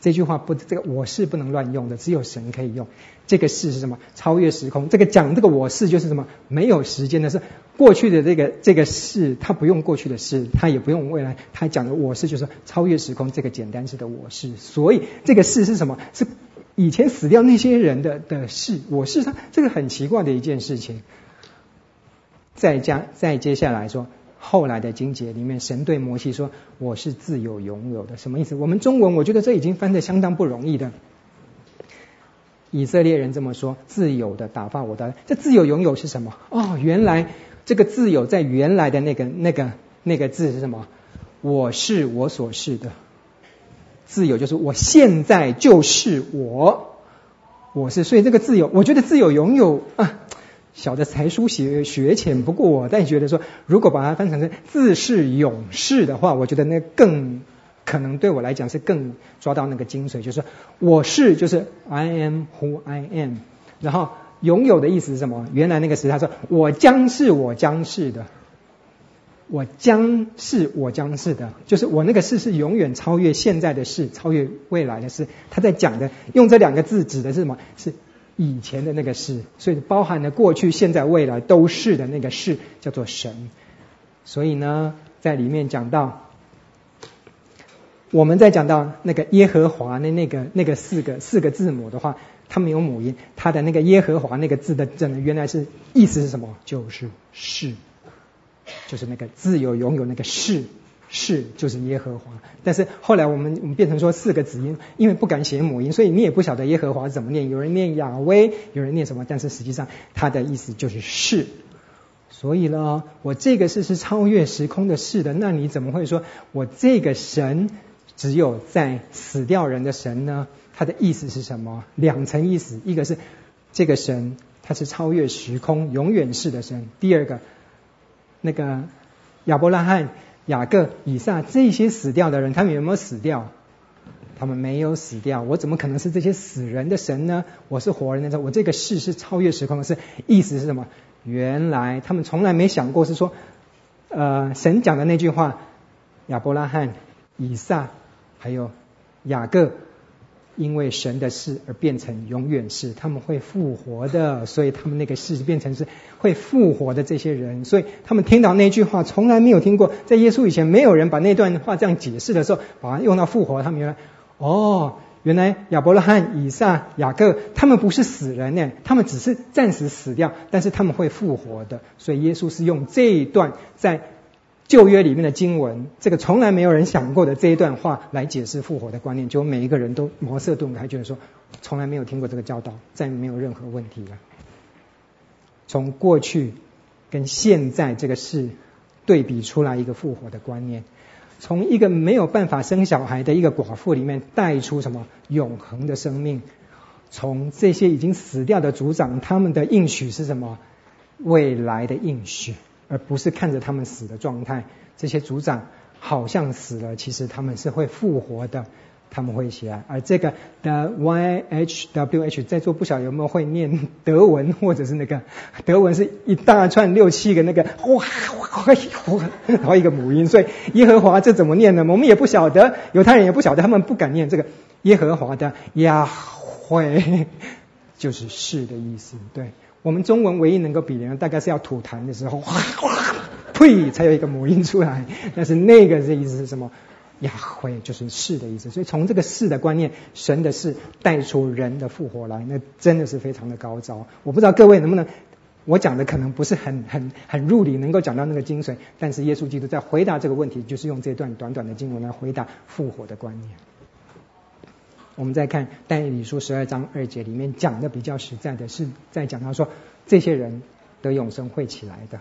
这句话不，这个我是不能乱用的，只有神可以用。这个是是什么？超越时空。这个讲这个我是就是什么？没有时间的是过去的这个这个是，他不用过去的事，他也不用未来，他讲的我是就是超越时空这个简单式的我是。所以这个是是什么？是以前死掉那些人的的事。我是他，这个很奇怪的一件事情。再加再接下来说。后来的经节里面，神对摩西说：“我是自有永有的。”什么意思？我们中文我觉得这已经翻得相当不容易的。以色列人这么说：“自有的打发我的。”这自有永有是什么？哦，原来这个自有在原来的那个那个那个字是什么？我是我所是的。自有就是我现在就是我，我是。所以这个自有，我觉得自有永有啊。小的才疏学学浅，不过我但觉得说，如果把它翻成是自是勇士的话，我觉得那更可能对我来讲是更抓到那个精髓，就是我是就是 I am who I am，然后拥有的意思是什么？原来那个是他说我将是我将是的，我将是我将是的，就是我那个事是永远超越现在的事，超越未来的事。他在讲的用这两个字指的是什么？是以前的那个事，所以包含了过去、现在、未来都是的那个事，叫做神。所以呢，在里面讲到。我们在讲到那个耶和华的那个那个四个四个字母的话，它没有母音，它的那个耶和华那个字的真原来是意思是什么？就是是，就是那个自由拥有那个是是就是耶和华。但是后来我们我们变成说四个子音，因为不敢写母音，所以你也不晓得耶和华怎么念。有人念亚威，有人念什么，但是实际上它的意思就是是。所以呢，我这个是是超越时空的是的，那你怎么会说我这个神？只有在死掉人的神呢，他的意思是什么？两层意思，一个是这个神他是超越时空、永远是的神；第二个，那个亚伯拉罕、雅各、以撒这些死掉的人，他们有没有死掉？他们没有死掉。我怎么可能是这些死人的神呢？我是活人的神。我这个事是超越时空的是意思是什么？原来他们从来没想过是说，呃，神讲的那句话，亚伯拉罕、以撒。还有雅各，因为神的事而变成永远是，他们会复活的，所以他们那个事变成是会复活的这些人，所以他们听到那句话从来没有听过，在耶稣以前没有人把那段话这样解释的时候，把它用到复活，他们原来哦，原来亚伯拉罕、以撒、雅各他们不是死人呢，他们只是暂时死掉，但是他们会复活的，所以耶稣是用这一段在。旧约里面的经文，这个从来没有人想过的这一段话来解释复活的观念，就每一个人都茅塞顿开，觉得说从来没有听过这个教导，再没有任何问题了。从过去跟现在这个事对比出来一个复活的观念，从一个没有办法生小孩的一个寡妇里面带出什么永恒的生命，从这些已经死掉的族长，他们的应许是什么？未来的应许。而不是看着他们死的状态，这些族长好像死了，其实他们是会复活的，他们会起来。而这个的 Y H W H 在座不晓得有没有会念德文，或者是那个德文是一大串六七个那个哇哇哇，然后一个母音，所以耶和华这怎么念呢？我们也不晓得，犹太人也不晓得，他们不敢念这个耶和华的呀会，就是是的意思，对。我们中文唯一能够比的，大概是要吐痰的时候，哗 *laughs* 哗呸，才有一个母音出来。但是那个的意思是什么？雅慧就是是的意思。所以从这个是的观念，神的是带出人的复活来，那真的是非常的高招。我不知道各位能不能，我讲的可能不是很很很入理，能够讲到那个精髓。但是耶稣基督在回答这个问题，就是用这段短短的经文来回答复活的观念。我们再看但以理书十二章二节里面讲的比较实在的是在讲到说这些人得永生会起来的，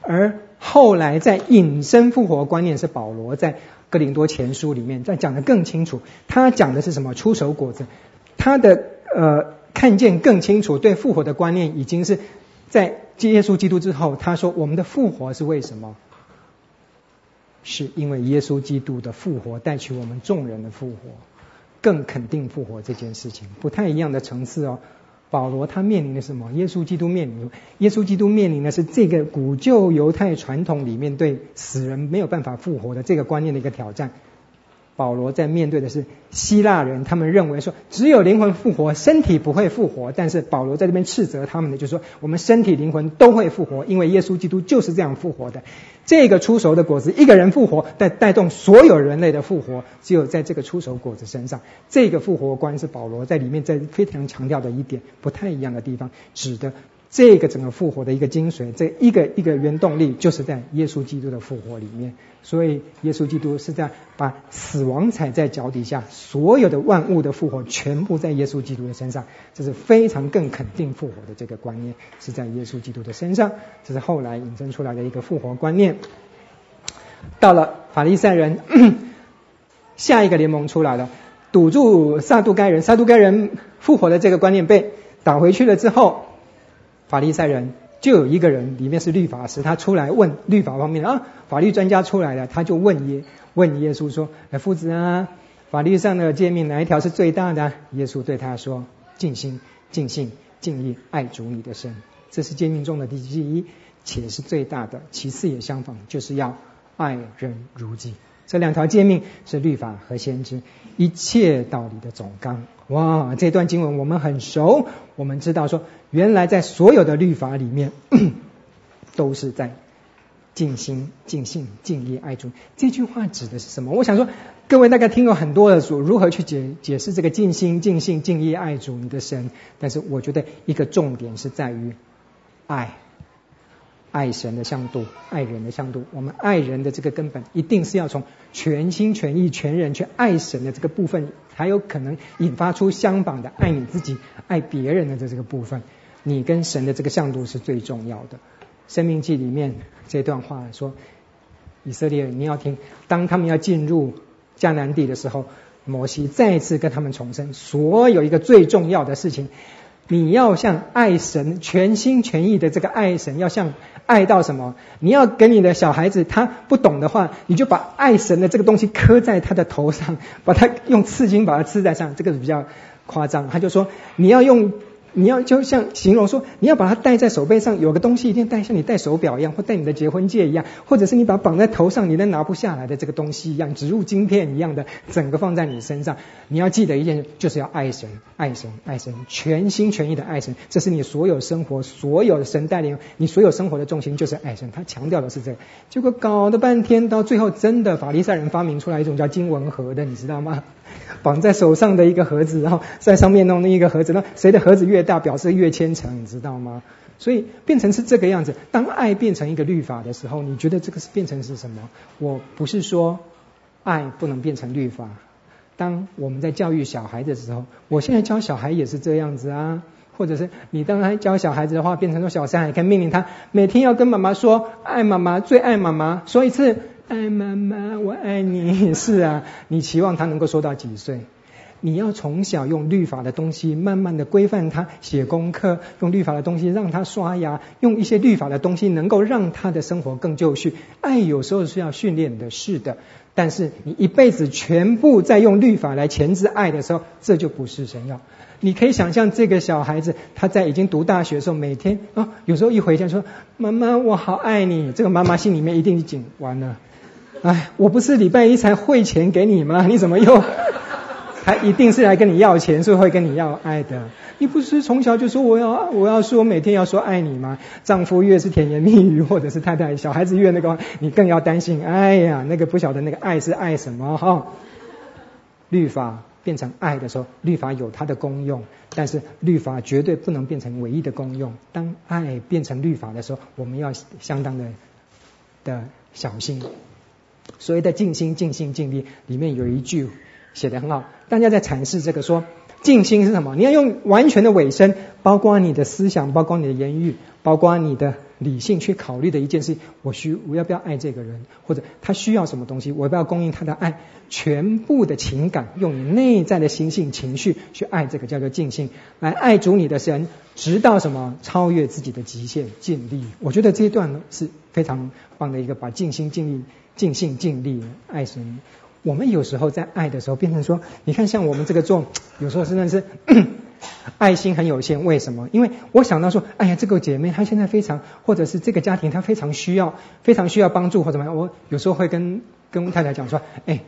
而后来在隐身复活观念是保罗在哥林多前书里面在讲的更清楚，他讲的是什么出手果子，他的呃看见更清楚对复活的观念已经是在接耶稣基督之后，他说我们的复活是为什么？是因为耶稣基督的复活带去我们众人的复活。更肯定复活这件事情，不太一样的层次哦。保罗他面临的什么？耶稣基督面临，耶稣基督面临的是这个古旧犹太传统里面对死人没有办法复活的这个观念的一个挑战。保罗在面对的是希腊人，他们认为说只有灵魂复活，身体不会复活。但是保罗在这边斥责他们的，就是说我们身体灵魂都会复活，因为耶稣基督就是这样复活的。这个出熟的果子，一个人复活，带带动所有人类的复活，只有在这个出熟果子身上，这个复活观是保罗在里面在非常强调的一点，不太一样的地方，指的。这个整个复活的一个精髓，这一个一个原动力，就是在耶稣基督的复活里面。所以，耶稣基督是在把死亡踩在脚底下，所有的万物的复活全部在耶稣基督的身上。这是非常更肯定复活的这个观念，是在耶稣基督的身上。这是后来引申出来的一个复活观念。到了法利赛人，*clears throat* 下一个联盟出来了，堵住撒都该人，撒都该人复活的这个观念被打回去了之后。法利赛人就有一个人，里面是律法师，他出来问律法方面啊，法律专家出来了，他就问耶问耶稣说：“哎，夫子啊，法律上的诫命哪一条是最大的？”耶稣对他说：“尽心、尽性、尽意爱主你的神。这是诫命中的第一，且是最大的。其次也相仿，就是要爱人如己。这两条诫命是律法和先知一切道理的总纲。哇，这段经文我们很熟，我们知道说，原来在所有的律法里面，*clears throat* 都是在尽心、尽性、尽意爱主。这句话指的是什么？我想说，各位大概听过很多的书，如何去解解释这个尽心、尽性、尽意爱主你的神？但是我觉得一个重点是在于爱。爱神的向度，爱人的向度。我们爱人的这个根本，一定是要从全心全意、全人去爱神的这个部分，才有可能引发出相仿的爱你自己、爱别人的这个部分。你跟神的这个向度是最重要的。生命记里面这段话说：以色列，你要听，当他们要进入迦南地的时候，摩西再次跟他们重申，所有一个最重要的事情。你要像爱神，全心全意的这个爱神，要像爱到什么？你要给你的小孩子，他不懂的话，你就把爱神的这个东西刻在他的头上，把他用刺青把它刺在上，这个比较夸张。他就说你要用。你要就像形容说，你要把它戴在手背上，有个东西一定戴像你戴手表一样，或戴你的结婚戒一样，或者是你把绑在头上，你都拿不下来的这个东西一样，植入晶片一样的，整个放在你身上。你要记得一件事，就是要爱神，爱神，爱神，全心全意的爱神，这是你所有生活所有神带领你所有生活的重心，就是爱神。他强调的是这个，结果搞了半天，到最后真的法利赛人发明出来一种叫经文盒的，你知道吗？绑在手上的一个盒子，然后在上面弄那一个盒子，那谁的盒子越大，表示越虔诚，你知道吗？所以变成是这个样子。当爱变成一个律法的时候，你觉得这个是变成是什么？我不是说爱不能变成律法。当我们在教育小孩的时候，我现在教小孩也是这样子啊。或者是你当他教小孩子的话，变成说小三还可以命令他每天要跟妈妈说爱妈妈，最爱妈妈，说一次。爱妈妈，我爱你。*laughs* 是啊，你期望他能够说到几岁？你要从小用律法的东西，慢慢的规范他写功课，用律法的东西让他刷牙，用一些律法的东西能够让他的生活更就绪。爱有时候是要训练的，是的。但是你一辈子全部在用律法来钳制爱的时候，这就不是神药。你可以想象这个小孩子，他在已经读大学的时候，每天啊、有时候一回家说：“妈妈，我好爱你。”这个妈妈心里面一定紧完了。哎，我不是礼拜一才汇钱给你吗？你怎么又？他一定是来跟你要钱，是会跟你要爱的。你不是从小就说我要我要说每天要说爱你吗？丈夫越是甜言蜜语，或者是太太小孩子越那个，你更要担心。哎呀，那个不晓得那个爱是爱什么哈？律法变成爱的时候，律法有它的功用，但是律法绝对不能变成唯一的功用。当爱变成律法的时候，我们要相当的的小心。所谓的尽心、尽心、尽力，里面有一句写得很好，大家在阐释这个说，尽心是什么？你要用完全的尾声，包括你的思想，包括你的言语，包括你的理性去考虑的一件事。我需我要不要爱这个人，或者他需要什么东西，我要不要供应他的爱？全部的情感，用你内在的心性、情绪去爱这个叫做尽心，来爱主你的神，直到什么超越自己的极限，尽力。我觉得这一段呢是非常棒的一个，把尽心尽力。尽心尽力爱神，我们有时候在爱的时候，变成说，你看像我们这个做，有时候真的是 *coughs* 爱心很有限。为什么？因为我想到说，哎呀，这个姐妹她现在非常，或者是这个家庭她非常需要，非常需要帮助或怎么样。我有时候会跟跟太太讲说，哎，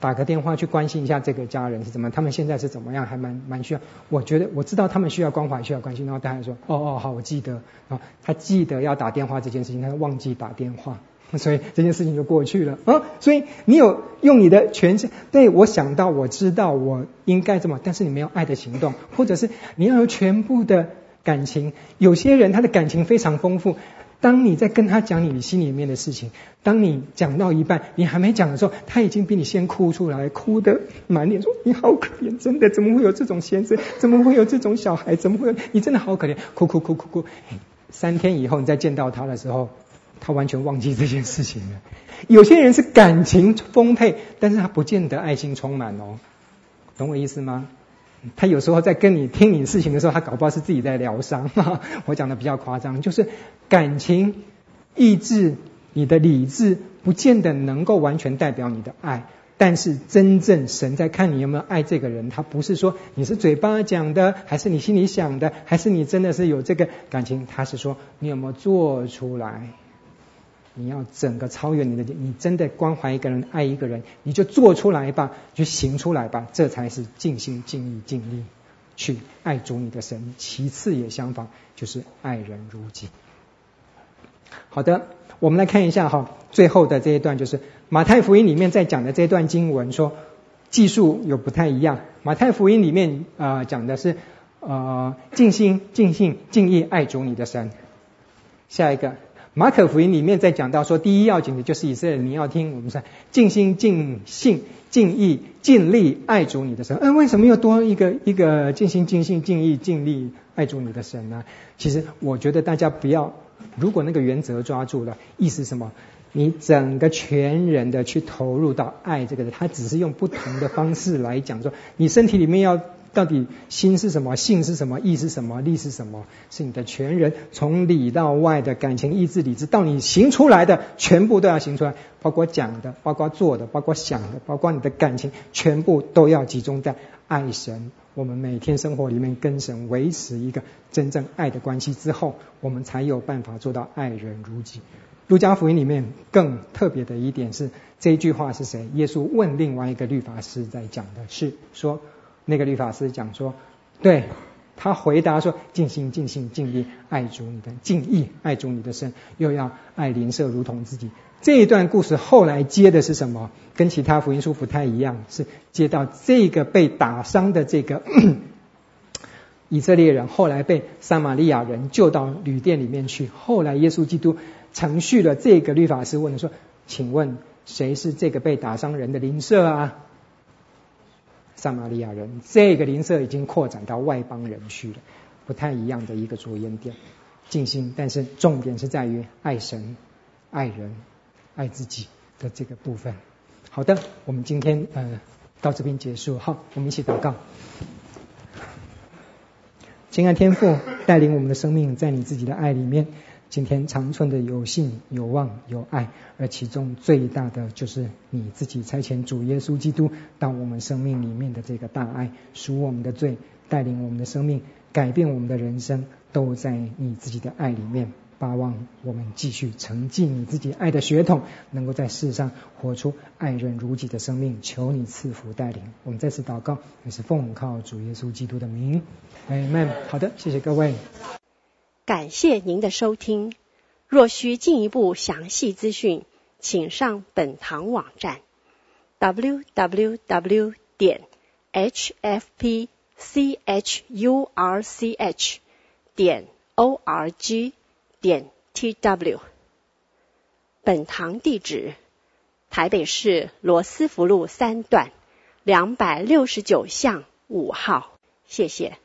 打个电话去关心一下这个家人是怎么，他们现在是怎么样，还蛮蛮需要。我觉得我知道他们需要关怀，需要关心。然后太太说，哦哦好，我记得。然后他记得要打电话这件事情，他忘记打电话。*laughs* 所以这件事情就过去了啊！所以你有用你的全心，对，我想到，我知道我应该这么，但是你没有爱的行动，或者是你要有全部的感情。有些人他的感情非常丰富，当你在跟他讲你心里面的事情，当你讲到一半，你还没讲的时候，他已经比你先哭出来，哭得满脸说：“你好可怜，真的，怎么会有这种先生？怎么会有这种小孩？怎么会有？你真的好可怜！”哭哭哭哭哭。三天以后你再见到他的时候。他完全忘记这件事情了。有些人是感情丰沛，但是他不见得爱心充满哦，懂我意思吗？他有时候在跟你听你事情的时候，他搞不好是自己在疗伤。*laughs* 我讲的比较夸张，就是感情、意志、你的理智，不见得能够完全代表你的爱。但是真正神在看你有没有爱这个人，他不是说你是嘴巴讲的，还是你心里想的，还是你真的是有这个感情，他是说你有没有做出来。你要整个超越你的，你真的关怀一个人，爱一个人，你就做出来吧，就行出来吧，这才是尽心尽意尽力去爱主你的神。其次也相仿，就是爱人如己。好的，我们来看一下哈，最后的这一段就是马太福音里面在讲的这段经文说，技术有不太一样。马太福音里面啊、讲的是呃尽心尽性尽意爱主你的神。下一个。马可福音里面在讲到说，第一要紧的就是以色列，你要听我们说，尽心尽性尽意尽力爱主你的神。嗯，为什么又多一个一个尽心尽性尽意尽力爱主你的神呢？其实我觉得大家不要，如果那个原则抓住了，意思是什么？你整个全人的去投入到爱这个人，他只是用不同的方式来讲说，你身体里面要。到底心是什么？性是什么？意是什么？力是什么？是你的全人，从里到外的感情、意志、理智，到你行出来的，全部都要行出来，包括讲的，包括做的，包括想的，包括你的感情，全部都要集中在爱神。我们每天生活里面跟神维持一个真正爱的关系之后，我们才有办法做到爱人如己。路加福音里面更特别的一点是，这句话是谁？耶稣问另外一个律法师在讲的是说。那个律法师讲说，对，他回答说，尽心尽心尽力爱主你的，尽意爱主你的身，又要爱邻舍如同自己。这一段故事后来接的是什么？跟其他福音书不太一样，是接到这个被打伤的这个 *coughs* 以色列人，后来被撒玛利亚人救到旅店里面去。后来耶稣基督承续了这个律法师问说，请问谁是这个被打伤人的邻舍啊？撒玛利亚人，这个邻舍已经扩展到外邦人去了，不太一样的一个着眼点，尽心，但是重点是在于爱神、爱人、爱自己的这个部分。好的，我们今天呃到这边结束，好，我们一起祷告。亲爱天父，带领我们的生命在你自己的爱里面。今天长存的有信、有望、有爱，而其中最大的就是你自己差遣主耶稣基督到我们生命里面的这个大爱，赎我们的罪，带领我们的生命，改变我们的人生，都在你自己的爱里面。巴望我们继续承继你自己爱的血统，能够在世上活出爱人如己的生命。求你赐福带领。我们再次祷告，也是奉靠主耶稣基督的名，阿门。好的，谢谢各位。感谢您的收听。若需进一步详细资讯，请上本堂网站：www 点 hfpchurch 点 org 点 tw。本堂地址：台北市罗斯福路三段两百六十九巷五号。谢谢。